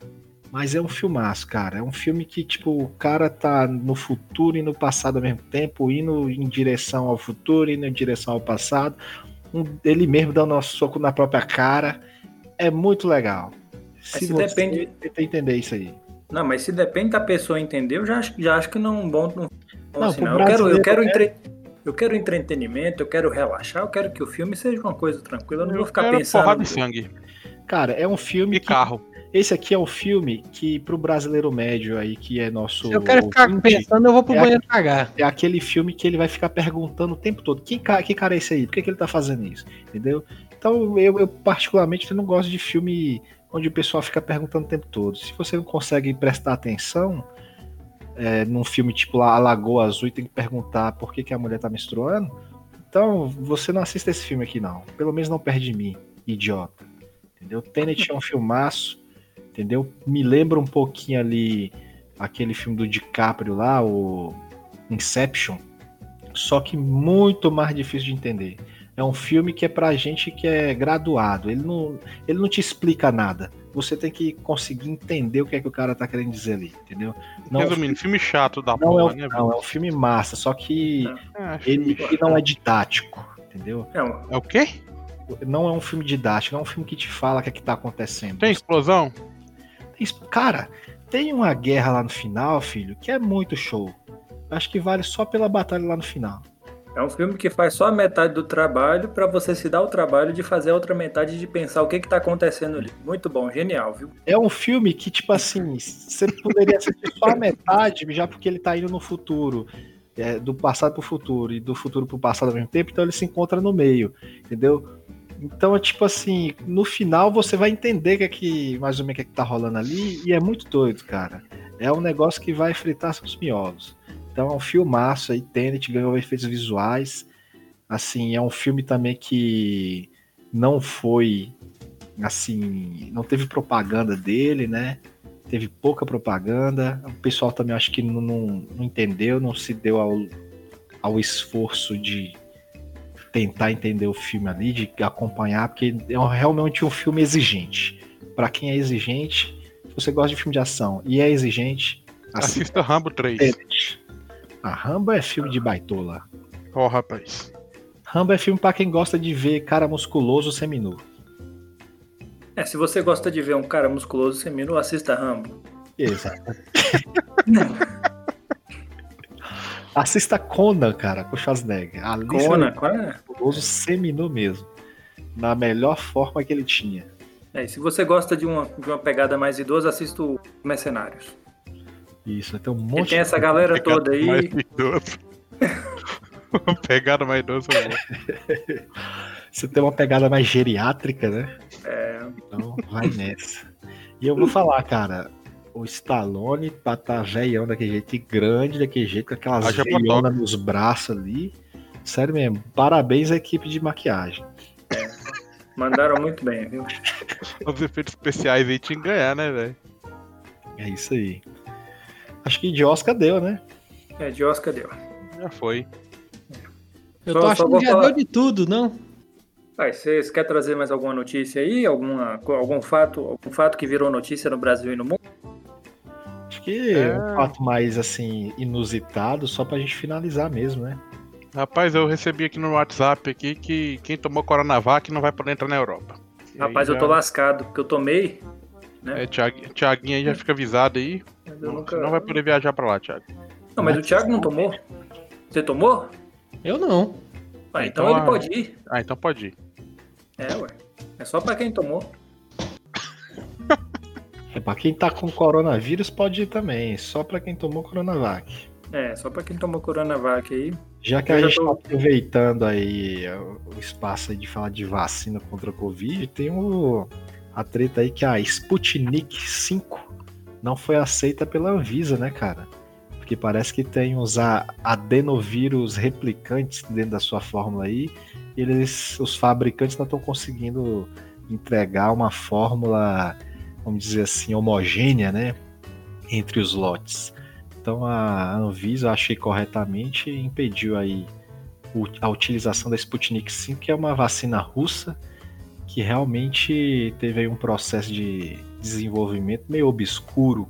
Mas é um filmaço, cara. É um filme que, tipo, o cara tá no futuro e no passado ao mesmo tempo, indo em direção ao futuro, indo em direção ao passado. Um- ele mesmo dando um soco na própria cara. É muito legal. Se, se você depende- tentar entender isso aí. Não, mas se depende da pessoa entender, eu já acho, já acho que não é um bom. Não, bom Não, sinal. pro eu, quero, eu, quero é. entre, eu quero entretenimento, eu quero relaxar, eu quero que o filme seja uma coisa tranquila. Eu não vou ficar quero pensando. porrada de sangue. Cara, é um filme E que carro. Esse aqui é um filme que, pro brasileiro médio aí, que é nosso. Se eu quero ficar ouvinte, pensando, eu vou pro é banheiro cagar. É aquele filme que ele vai ficar perguntando o tempo todo: que cara, que cara é esse aí? Por que, que ele tá fazendo isso? Entendeu? Então, eu, eu particularmente não gosto de filme onde o pessoal fica perguntando o tempo todo. Se você não consegue prestar atenção é, num filme tipo lá, A Lagoa Azul e tem que perguntar por que, que a mulher tá menstruando, então você não assista esse filme aqui, não. Pelo menos não perde de mim, idiota. Entendeu? Tenet é um filmaço, entendeu? Me lembra um pouquinho ali aquele filme do DiCaprio lá, o Inception, só que muito mais difícil de entender. É um filme que é pra gente que é graduado. Ele não, ele não te explica nada. Você tem que conseguir entender o que é que o cara tá querendo dizer ali, entendeu? Não, Resumindo, filme chato da não, é, porra, um, né? não, é um filme massa, só que É, ele, não é didático, entendeu? Não, É o quê? Não é um filme didático, não é um filme que te fala o que é que tá acontecendo. Tem explosão? Cara, tem uma guerra lá no final, filho, que é muito show. Acho que vale só pela batalha lá no final. É um filme que faz só a metade do trabalho pra você se dar o trabalho de fazer a outra metade de pensar o que que tá acontecendo ali. Muito bom, genial, viu? É um filme que, tipo assim, você poderia assistir só a metade, já porque ele tá indo no futuro. é, do passado pro futuro e do futuro pro passado ao mesmo tempo, então ele se encontra no meio, entendeu? Então é tipo assim, no final você vai entender que é que, mais ou menos o que, é que tá rolando ali, e é muito doido, cara. É um negócio que vai fritar seus miolos. Então é um filmaço aí, Tenet ganhou efeitos visuais. Assim, é um filme também que não foi assim, não teve propaganda dele, né? Teve pouca propaganda. O pessoal também acho que não, não, não entendeu, não se deu ao, ao esforço de tentar entender o filme ali, de acompanhar, porque é realmente um filme exigente. Pra quem é exigente, se você gosta de filme de ação e é exigente, assista Assista Rambo 3. Tenet. A Rambo é filme de baitola. Ó, rapaz. Rambo é filme pra quem gosta de ver cara musculoso seminu. É, se você gosta de ver um cara musculoso seminu, assista Rambo. Exato. Assista Conan, cara, com Schwarzenegger. Ali Conan, Conan. musculoso seminu mesmo. Na melhor forma que ele tinha. É, e se você gosta de uma, de uma pegada mais idosa, assista o Mercenários. Isso, tem um E monte tem essa galera toda Mais aí. idoso. Pegada mais vou. Você tem uma pegada mais geriátrica, né? É, Então vai nessa. E eu vou falar, cara, o Stallone pra tá velhão daquele jeito e grande daquele jeito, com aquelas Haja veiona nos braços ali. Sério mesmo, parabéns à equipe de maquiagem. mandaram muito bem, viu? Os efeitos especiais aí tinha que ganhar, né, velho? É isso aí. Acho que de Oscar deu, né? É, de Oscar deu. Já foi. Eu Só- tô achando que já falar- deu de tudo, não? Pai, vocês querem trazer mais alguma notícia aí? Alguma, algum, fato, algum fato que virou notícia no Brasil e no mundo? Acho que é um fato mais assim, inusitado, só pra gente finalizar mesmo, né? Rapaz, eu recebi aqui no WhatsApp aqui que quem tomou Coronavac não vai poder entrar na Europa. E Rapaz, aí eu tô já- lascado, porque eu tomei. É, Thiag- Thiaguinho aí já fica avisado aí. Não, nunca. Você não vai poder viajar pra lá, Thiago. Não, mas o Thiago não tomou? Você tomou? Eu não. Ah, Então então ele pode ir. Ah, então pode ir. É, ué. É só pra quem tomou. É, pra quem tá com coronavírus pode ir também, só pra quem tomou Coronavac. É, só pra quem tomou Coronavac aí. Já que a gente tô- tá aproveitando aí o o espaço aí de falar de vacina contra a Covid, tem o, a treta aí que a Sputnik 5 não foi aceita pela Anvisa, né, cara? Porque parece que tem uns adenovírus replicantes dentro da sua fórmula aí, e eles, os fabricantes não estão conseguindo entregar uma fórmula, vamos dizer assim, homogênea, né, entre os lotes. Então a Anvisa, achei corretamente, impediu aí a utilização da Sputnik 5, que é uma vacina russa que realmente teve aí um processo de desenvolvimento meio obscuro.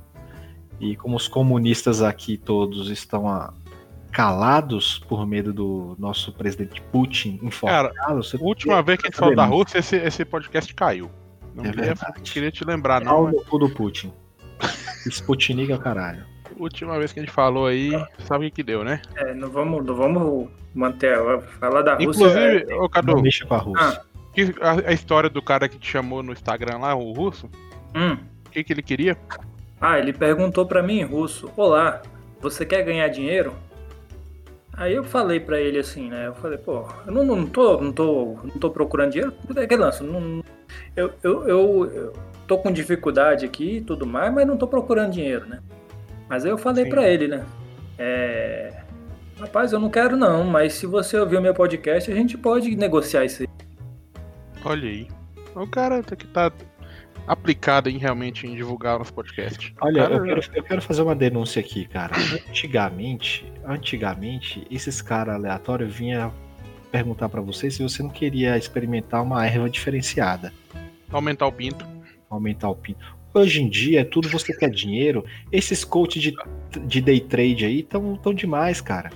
E como os comunistas aqui todos estão ah, calados por medo do nosso presidente Putin enforcá-lo, você A última vez que a gente falou da Rússia, esse, esse podcast caiu. Não É queria, queria te lembrar, não. pau mas no cu do Putin. Sputnik é o caralho. a última vez que a gente falou aí, sabe o que que deu, né? É, não vamos, não vamos manter. a- Falar da Rússia. Inclusive, ô Não Cadu, mexa com a Rússia. que- a, a história do cara que te chamou no Instagram lá, o russo, é- hum. o que, que ele queria? Ah, ele perguntou pra mim em russo: Olá, você quer ganhar dinheiro? Aí eu falei pra ele assim, né? Eu falei, pô, eu não, não, tô, não, tô, não tô procurando dinheiro. É que lance, não, eu, eu, eu, eu tô com dificuldade aqui e tudo mais, mas não tô procurando dinheiro, né? Mas aí eu falei pra ele, né? É. Rapaz, eu não quero não, mas se você ouvir o meu podcast, a gente pode negociar isso aí. Olha aí. O cara tá- que tá aplicado em realmente em divulgar nosso podcast. Olha, Cara, eu quero, eu quero fazer uma denúncia aqui, cara. Antigamente, antigamente, esses caras aleatórios vinham perguntar pra você se você não queria experimentar uma erva diferenciada, Aumentar o pinto. aumentar o pinto. Hoje em dia, é tudo você quer dinheiro. Esses coaches de, de day trade aí tão, tão demais, cara.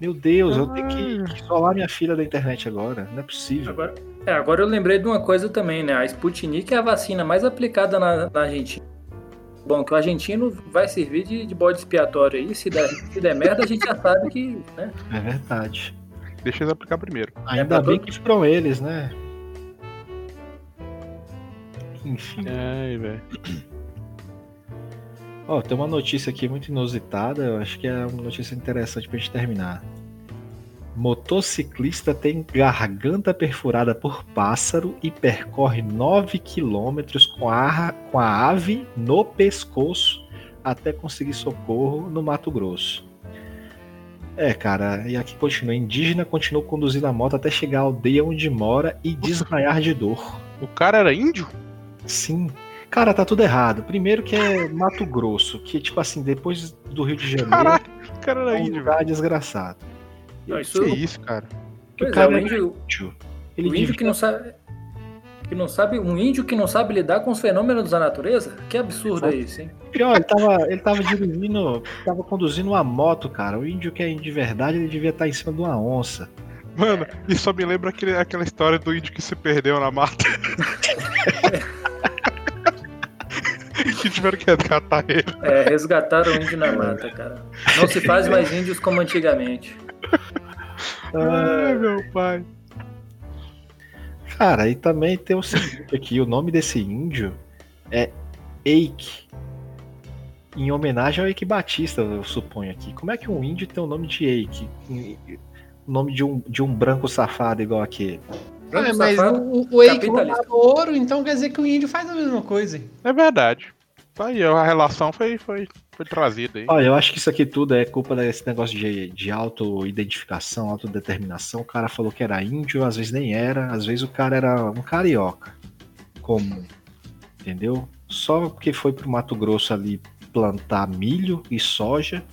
Meu Deus, eu tenho que que isolar minha filha da internet agora. Não é possível. Agora, é, agora eu lembrei de uma coisa também, né? A Sputnik é a vacina mais aplicada na, na Argentina. Bom, que o argentino vai servir de, de bode expiatório aí. Se der, se der merda, a gente já sabe que. Né? É verdade. Deixa eles aplicar primeiro. Ainda pra bem todo- que foram eles, né? Enfim. Ai, velho. Ó, tem uma notícia aqui muito inusitada, eu acho que é uma notícia interessante pra gente terminar. Motociclista tem garganta perfurada por pássaro e percorre 9 quilômetros com a, com a ave no pescoço até conseguir socorro no Mato Grosso. É, cara, e aqui continua. Indígena continua conduzindo a moto até chegar à aldeia onde mora e desmaiar de dor. O cara era índio? Sim. Cara, tá tudo errado. Primeiro que é Mato Grosso, que tipo assim, depois do Rio de Janeiro, Caralho, o cara é era um índio, velho. lugar desgraçado. Não, isso, Que isso, cara? Que pois o cara é, o é índio, índio. o Ele índio que não sabe. Que não sabe. Um índio que não sabe lidar com os fenômenos da natureza? Que absurdo é isso, hein? Pior, ele tava, ele tava dirigindo, tava conduzindo uma moto, cara. O índio que é índio de verdade, ele devia estar em cima de uma onça. Mano, isso só me lembra aquele, aquela história do índio que se perdeu na mata. que tiveram que resgatar ele. É, resgataram o índio na mata, cara. Não se faz mais índios como antigamente. Ai, meu pai. Cara, e também tem o seguinte aqui, o nome desse índio é Eike. Em homenagem ao Eike Batista, eu suponho aqui. Como é que um índio tem o nome de Eike? O nome de um, de um branco safado igual aquele. Branco É, mas safado, o, o Eike roubava ouro, então quer dizer que o índio faz a mesma coisa. É verdade. Tá aí, a relação foi, foi, foi trazida aí. Olha, eu acho que isso aqui tudo é culpa desse negócio de, de auto-identificação, autodeterminação. O cara falou que era índio, às vezes nem era, às vezes o cara era um carioca comum. Entendeu? Só porque foi pro Mato Grosso ali plantar milho e soja,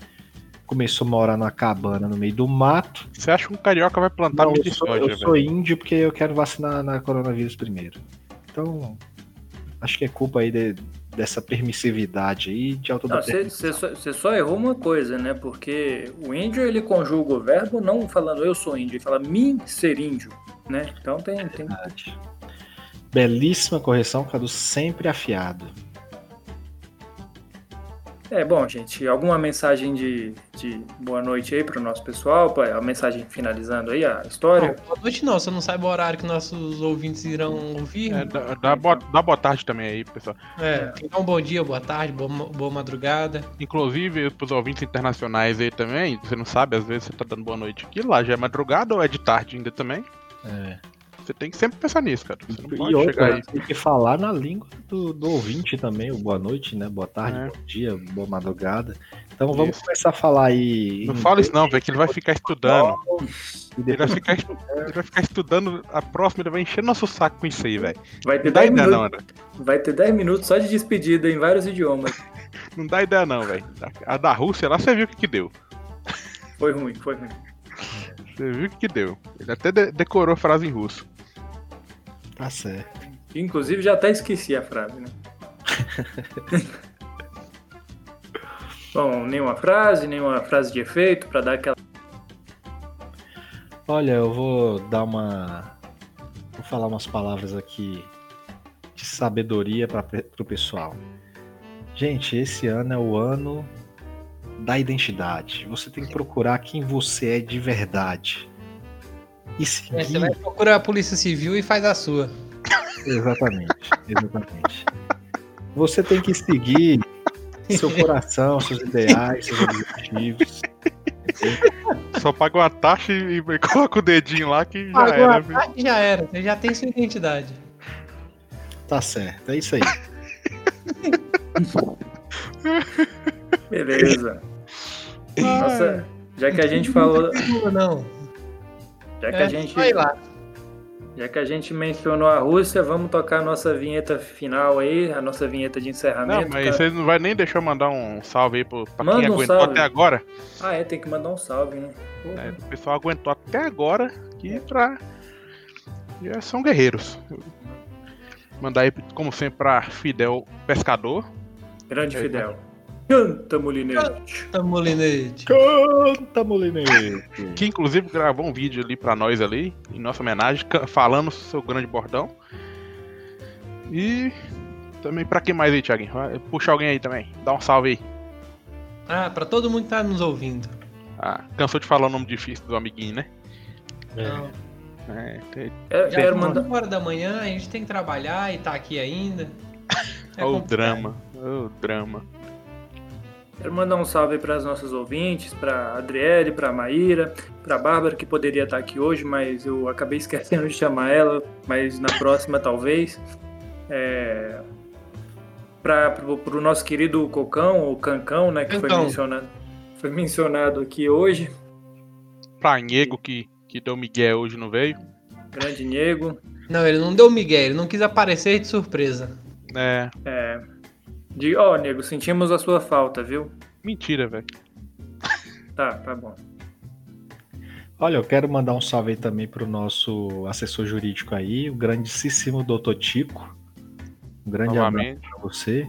começou a morar numa cabana no meio do mato. Você acha que um carioca vai plantar Não, milho sou, soja, eu velho? sou índio porque eu quero vacinar na coronavírus primeiro. Então, acho que é culpa aí de- dessa permissividade aí de autodeterminação. Você só, só errou uma coisa, né? Porque o índio ele conjuga o verbo não falando eu sou índio, ele fala mim ser índio, né? Então tem, tem Verdade. Belíssima correção, Cadu, sempre afiado. É, bom, gente, alguma mensagem de, de boa noite aí pro nosso pessoal? A mensagem finalizando aí a história? Não, boa noite não, você não sabe o horário que nossos ouvintes irão ouvir. É, dá, dá, boa, dá boa tarde também aí, pessoal. É, então bom dia, boa tarde, boa, boa madrugada. Inclusive, pros ouvintes internacionais aí também, você não sabe, às vezes você tá dando boa noite aqui, lá já é madrugada ou é de tarde ainda também? É. Você tem que sempre pensar nisso, cara. Você não pode E chegar outra, aí. tem que falar na língua do, do ouvinte também, o boa noite, né? Boa tarde, É. bom dia, boa madrugada. Então vamos Isso. começar a falar aí. Não em fala isso não, velho, que ele vai ficar estudando. e Ele vai ficar, ele vai ficar estudando a próxima, ele vai encher nosso saco com isso aí, velho. Vai ter Não dá 10 ideia minutos, vai ter 10 minutos só de despedida em vários idiomas. Não dá ideia não, velho. A da Rússia lá, você viu o que que deu. Foi ruim, foi ruim. Você viu o que que deu. Ele até de- decorou a frase em russo. Tá certo. Inclusive já até esqueci a frase, né? Bom, nenhuma frase, nenhuma frase de efeito pra dar aquela. Olha, eu vou dar uma. Vou falar umas palavras aqui de sabedoria para o pessoal. Gente, esse ano é o ano da identidade. Você tem que procurar quem você é de verdade. E seguir. É, você vai procurar a Polícia Civil e faz a sua. Exatamente, exatamente. Você tem que seguir seu coração, seus ideais, seus objetivos. Só paga uma taxa e, e coloca o dedinho lá que já Pagou era. taxa e já era, você já tem sua identidade. Tá certo, é isso aí. Beleza. Nossa, já que a gente falou. Não, não. Já que É, a gente. vai lá. Já que a gente mencionou a Rússia, vamos tocar a nossa vinheta final aí, a nossa vinheta de encerramento. Não, mas cara. vocês não vai nem deixar eu mandar um salve aí pro, pra Manda quem um aguentou salve. até agora. Ah, é, tem que mandar um salve, né? É, o pessoal aguentou até agora aqui pra. Já são guerreiros. Mandar aí, como sempre, pra Fidel Pescador. Grande É, Fidel. Canta, Molinete. Tá, Molinete. Canta, molinete! Que inclusive gravou um vídeo ali pra nós ali, em nossa homenagem, falando seu grande bordão. E também pra quem mais aí, Thiaguinho? Puxa alguém aí também. Dá um salve aí. Ah, pra todo mundo que tá nos ouvindo. Ah, cansou de falar o nome difícil do amiguinho, né? Não. É, tem- quero mandar. 9 horas da manhã, a gente tem que trabalhar e tá aqui ainda. É o drama. O drama. Quero mandar um salve para os nossos ouvintes, para Adriele, para Maíra, para Bárbara, que poderia estar aqui hoje, mas eu acabei esquecendo de chamar ela, mas na próxima talvez. É... Para o nosso querido Cocão, ou Cancão, né, que foi Cancão. mencionado, foi mencionado aqui hoje, Pra Nego que, que deu Miguel hoje não veio. grande Nego. Não, ele não deu migué, ele não quis aparecer de surpresa. É. É... De, ó, Nego, sentimos a sua falta, viu? Mentira, velho. Tá, tá bom. Olha, eu quero mandar um salve aí também pro nosso assessor jurídico aí, o grandíssimo Dr. Tico. Um grande abraço Novamente. pra você.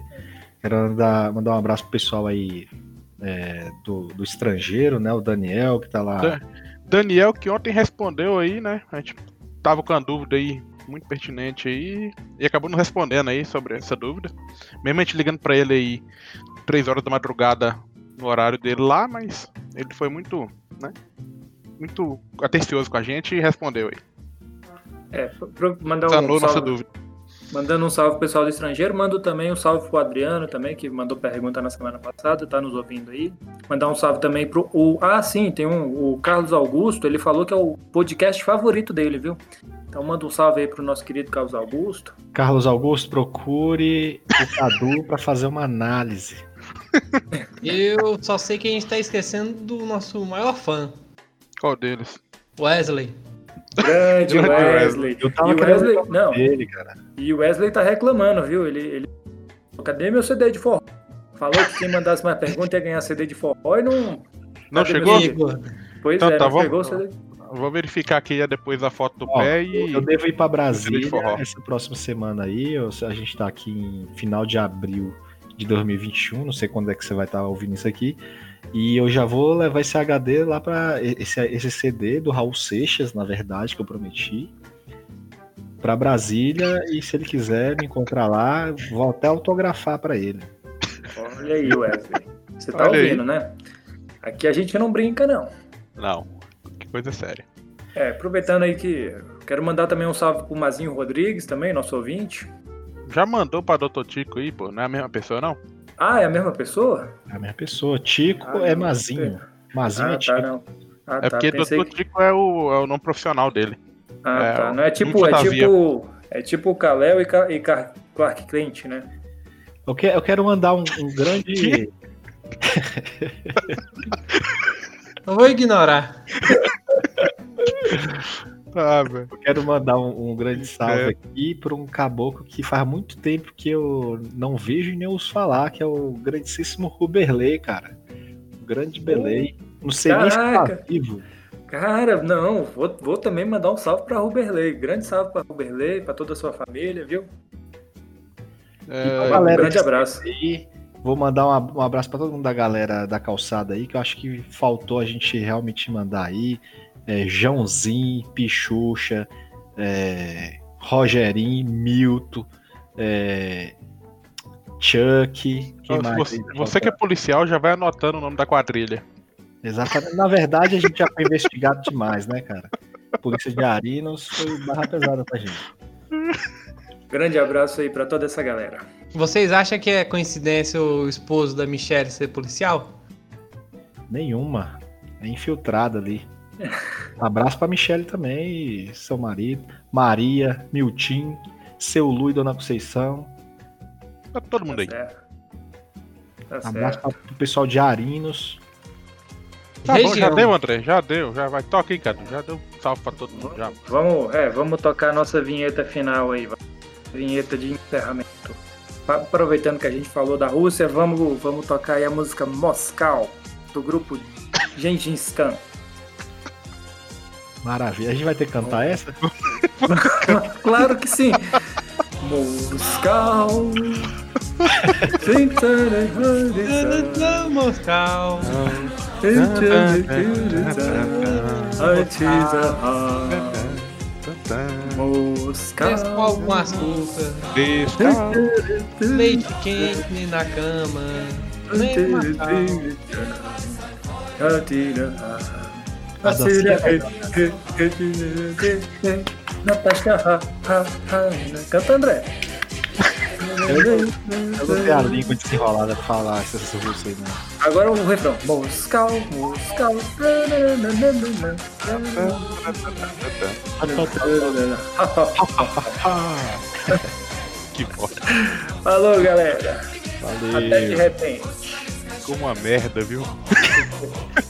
Quero mandar, mandar um abraço pro pessoal aí é, do, do estrangeiro, né? O Daniel, que tá lá. Da- Daniel, que ontem respondeu aí, né? A gente tava com a dúvida aí muito pertinente aí e acabou não respondendo aí sobre essa dúvida. Mesmo a gente ligando pra ele aí 3 horas da madrugada no horário dele lá, mas ele foi muito, né? Muito atencioso com a gente e respondeu aí. É, mandar um Sanou nossa salve. dúvida. Mandando um salve pro pessoal do estrangeiro, mando também um salve pro Adriano também, que mandou pergunta na semana passada, tá nos ouvindo aí. Mandar um salve também pro. O, ah, sim, tem um. O Carlos Augusto, ele falou que é o podcast favorito dele, viu? Então manda um salve aí pro nosso querido Carlos Augusto. Carlos Augusto, procure o Cadu para fazer uma análise. Eu só sei que a gente tá esquecendo do nosso maior fã, Qual deles? Wesley. Grande Wesley. Eu tava e Wesley, não, dele, cara. e o Wesley tá reclamando, viu? Ele, ele. Cadê meu CD de forró? Falou que quem mandasse mais pergunta ia ganhar CD de forró e não. Não Cadê chegou? Pois Então é, tá, não vamos- chegou o CD. Eu Vou verificar aqui depois a foto do Ó, pé e. Eu devo ir para Brasília essa próxima semana aí. eu- a gente tá aqui em final de abril de 2021. Não sei quando é que você vai estar ouvindo isso aqui. E eu já vou levar esse HD lá para esse, esse CD do Raul Seixas, na verdade, que eu prometi. Para Brasília e se ele quiser me encontrar lá, vou até autografar para ele. Olha aí, Wesley. Você tá Olha aí. ouvindo, né? Aqui a gente não brinca, não. Não, que coisa séria. É, aproveitando aí que quero mandar também um salve pro Mazinho Rodrigues também, nosso ouvinte. Já mandou pra Dr. Tico aí, pô? Não é a mesma pessoa, não? Ah, é a mesma pessoa? É a mesma pessoa. Tico Ah, é Mazinho. Mazinho Ah, é Tico. tá, não. Ah, é tá, porque Dr. que... Tico é o, é o nome profissional dele. Ah, é, tá. Não é tipo, é tipo, é tipo o Kalel e, Ca- e Car- Clark Kent, né? Eu, que- eu quero mandar um, um grande. Eu vou ignorar. Ah, velho. Eu quero mandar um, um grande salve É. aqui para um caboclo que faz muito tempo que eu não vejo e nem ouço falar, que é o grandíssimo Ruberley, cara. O grande Belei. Não sei nem se tá Caraca. vivo. Cara, não, vou, vou também mandar um salve pra Ruberley. Grande salve pra Ruberley, pra toda a sua família, viu? É, galera um grande abraço. E vou mandar um, abraço para todo mundo da galera da calçada aí, que eu acho que faltou a gente realmente mandar aí. É, Joãozinho, Pichucha, é, Rogerinho, Milton, é, Chuck. Quem mais você, você que é policial já vai anotando o nome da quadrilha. Exatamente. Na verdade, a gente já foi investigado demais, né, cara? Polícia de Arinos foi barra pesada pra gente. Grande abraço aí pra toda essa galera. Vocês acham que é coincidência o esposo da Michelle ser policial? Nenhuma. É infiltrada ali. Abraço pra Michele também, e seu marido. Maria, Miltim, seu Lu e Dona Conceição. Tá todo mundo aí. Tá certo. Tá Abraço certo. pra, pro pessoal de Arinos. Tá bom, já deu, André. Já deu. Já vai. Toca aí, Cadu. Já deu salve pra todo mundo. Já. Vamos, é, vamos tocar a nossa vinheta final aí. vai. Vinheta de encerramento. Aproveitando que a gente falou da Rússia, vamos, vamos tocar aí a música Moscal, do grupo Gengis Khan. Maravilha. A gente vai ter que cantar essa? Claro que sim. Moscal. Moscal. Desce com algum açúcar. Leite quente na cama. Nem Moscal. A dancinha é Natasha, canta André. Eu não tenho a língua desenrolada pra falar essas russas aí, não. Agora o refrão. Moscal, Moscal. Que bosta. Falou, galera. Até de Valeu. repente. Ficou uma merda, viu?